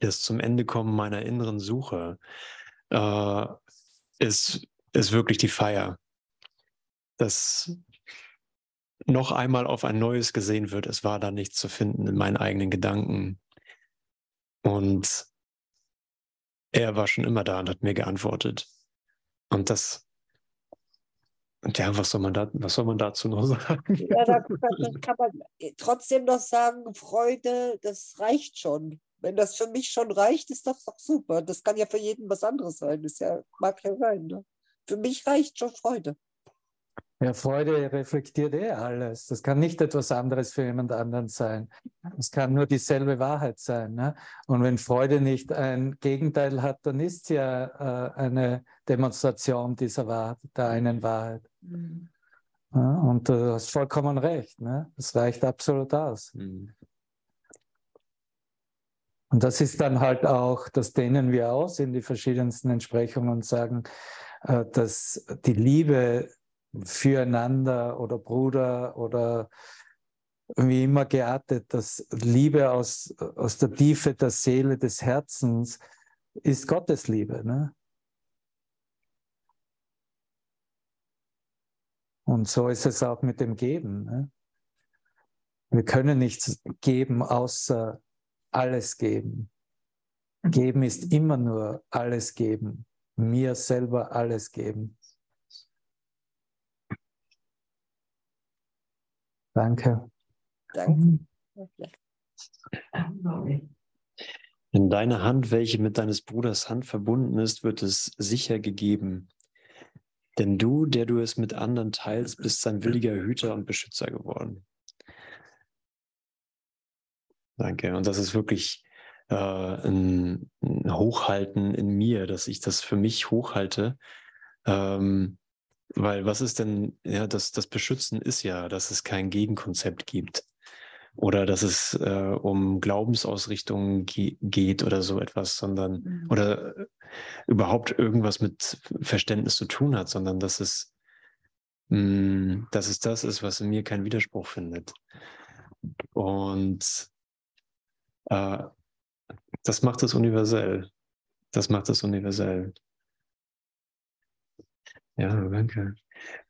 das zum Ende kommen meiner inneren Suche, äh, ist, ist wirklich die Feier. Dass noch einmal auf ein neues gesehen wird, es war da nichts zu finden in meinen eigenen Gedanken. Und er war schon immer da und hat mir geantwortet. Und das, und ja, was soll man da, was soll man dazu noch sagen? Ja, da, da [laughs] kann man trotzdem noch sagen, Freude, das reicht schon. Wenn das für mich schon reicht, ist das doch super. Das kann ja für jeden was anderes sein. Das ja, mag ja sein. Ne? Für mich reicht schon Freude. Ja, Freude reflektiert eh alles. Das kann nicht etwas anderes für jemand anderen sein. Es kann nur dieselbe Wahrheit sein. Ne? Und wenn Freude nicht ein Gegenteil hat, dann ist sie ja äh, eine Demonstration dieser Wahrheit, der einen Wahrheit. Mhm. Ja, und du hast vollkommen recht. Ne? Das reicht absolut aus. Mhm. Und das ist dann halt auch, das dehnen wir aus in die verschiedensten Entsprechungen und sagen, äh, dass die Liebe füreinander oder Bruder oder wie immer geartet, dass Liebe aus, aus der Tiefe der Seele, des Herzens ist Gottes Liebe. Ne? Und so ist es auch mit dem Geben. Ne? Wir können nichts geben, außer alles geben. Geben ist immer nur alles geben. Mir selber alles geben. Danke. Danke. In deiner Hand, welche mit deines Bruders Hand verbunden ist, wird es sicher gegeben. Denn du, der du es mit anderen teilst, bist sein williger Hüter und Beschützer geworden. Danke. Und das ist wirklich äh, ein, ein, Hochhalten in mir, dass ich das für mich hochhalte. Ähm, weil was ist denn, ja, das, das Beschützen ist ja, dass es kein Gegenkonzept gibt oder dass es äh, um Glaubensausrichtungen ge geht oder so etwas, sondern mhm. oder äh, überhaupt irgendwas mit Verständnis zu tun hat, sondern dass es, mh, hm, dass es das ist, was in mir keinen Widerspruch findet. Und äh, das macht es universell. Das macht es universell. Ja, danke.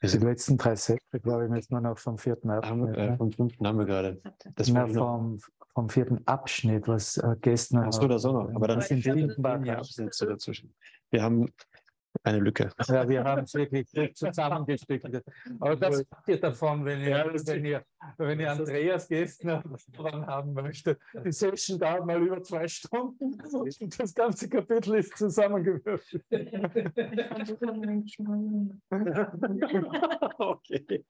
Die letzten drei Sätze, glaube ich, müssen wir noch vom vierten Abschnitt. Haben, äh, vom fünften haben wir gerade. Das ja, vom, vom vierten Abschnitt, was äh, gestern. Achso, das auch noch. Aber dann sind die Absätze dazwischen. Wir haben eine Lücke. Ja, wir haben es wirklich zusammengestückelt. Aber das geht davon, wenn ihr, wenn ihr, wenn ihr Andreas Gestner dran haben möchtet. Die Session dauert mal über zwei Stunden und das ganze Kapitel ist zusammengewürfelt. [laughs] okay.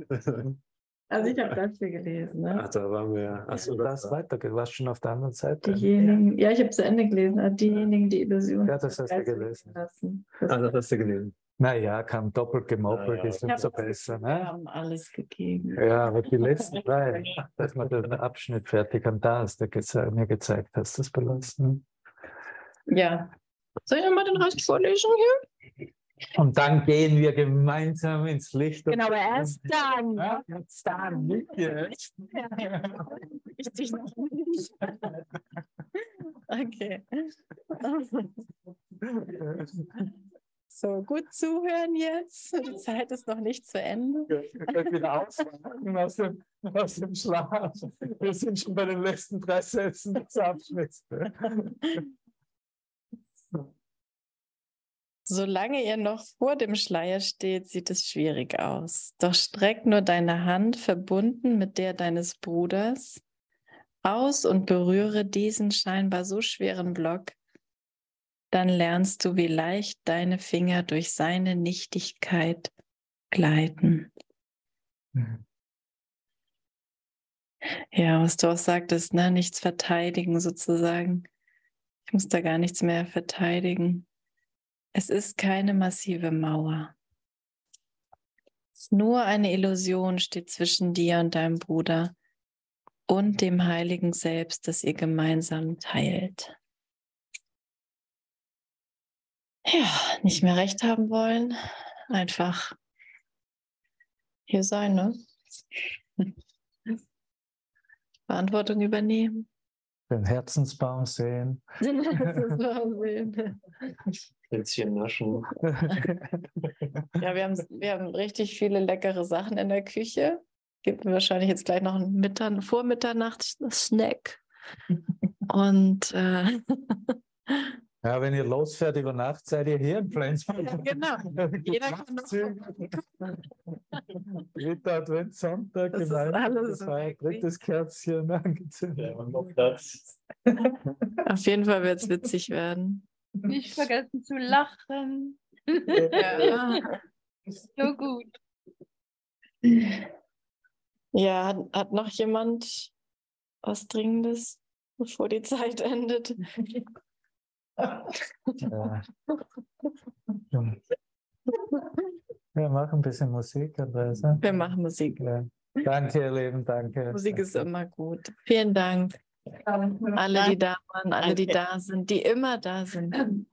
[laughs] Also ich habe das hier gelesen. Ne? Ach, da waren wir. Achso, das weiter. Du warst schon auf der anderen Seite. Diejenigen, ja, ich habe zu Ende gelesen. Diejenigen, die Illusionen. Ja, das hast du gelesen. Lassen. Das, ah, das hast du gelesen. Naja, kam doppelt gemoppelt, ja, ist umso besser. Ne? Wir haben alles gegeben. Ja, aber die letzten drei, dass man den Abschnitt fertig am da der geze mir gezeigt hast, das belassen. Ja. Soll ich nochmal den Rest vorlesen hier? Und dann gehen wir gemeinsam ins Licht. Genau, aber erst dann. Ja, jetzt dann, nicht jetzt. Richtig noch nicht. Okay. So, gut zuhören jetzt. Die Zeit ist noch nicht zu Ende. Ich bin aufwachen aus dem, aus dem Schlaf. Wir sind schon bei den letzten drei Sätzen des Abschnitts. Solange ihr noch vor dem Schleier steht, sieht es schwierig aus. Doch streck nur deine Hand, verbunden mit der deines Bruders, aus und berühre diesen scheinbar so schweren Block. Dann lernst du, wie leicht deine Finger durch seine Nichtigkeit gleiten. Ja, was du auch sagtest, ne? nichts verteidigen sozusagen. Ich muss da gar nichts mehr verteidigen. Es ist keine massive Mauer. Nur eine Illusion steht zwischen dir und deinem Bruder und dem heiligen Selbst, das ihr gemeinsam teilt. Ja, nicht mehr recht haben wollen, einfach hier sein, ne? [laughs] Verantwortung übernehmen. Den Herzensbaum sehen. [laughs] Plätzchen naschen. [laughs] Ja, wir haben, wir haben richtig viele leckere Sachen in der Küche. Gibt wahrscheinlich jetzt gleich noch einen Mittag, Vormitternachts-Snack. [laughs] Und äh, [laughs] Ja, wenn ihr losfährt über Nacht, seid ihr hier in Flensburg. Ja, genau. Jeder kann noch Dritter Adventssonntag, Das ist gemeinsam alles gefeiert, wirklich- drittes Kerzchen angezündet. auf jeden Fall wird es witzig werden. [laughs] Nicht vergessen zu lachen. Ja, [laughs] So gut. ja hat, hat noch jemand was Dringendes, bevor die Zeit endet? Ja. Wir machen ein bisschen Musik, Andreas. Wir machen Musik. Ja. Danke, ihr Lieben, danke. Musik ist immer gut. Vielen Dank. Alle, die da waren, alle, die da sind, die immer da sind. [clears throat]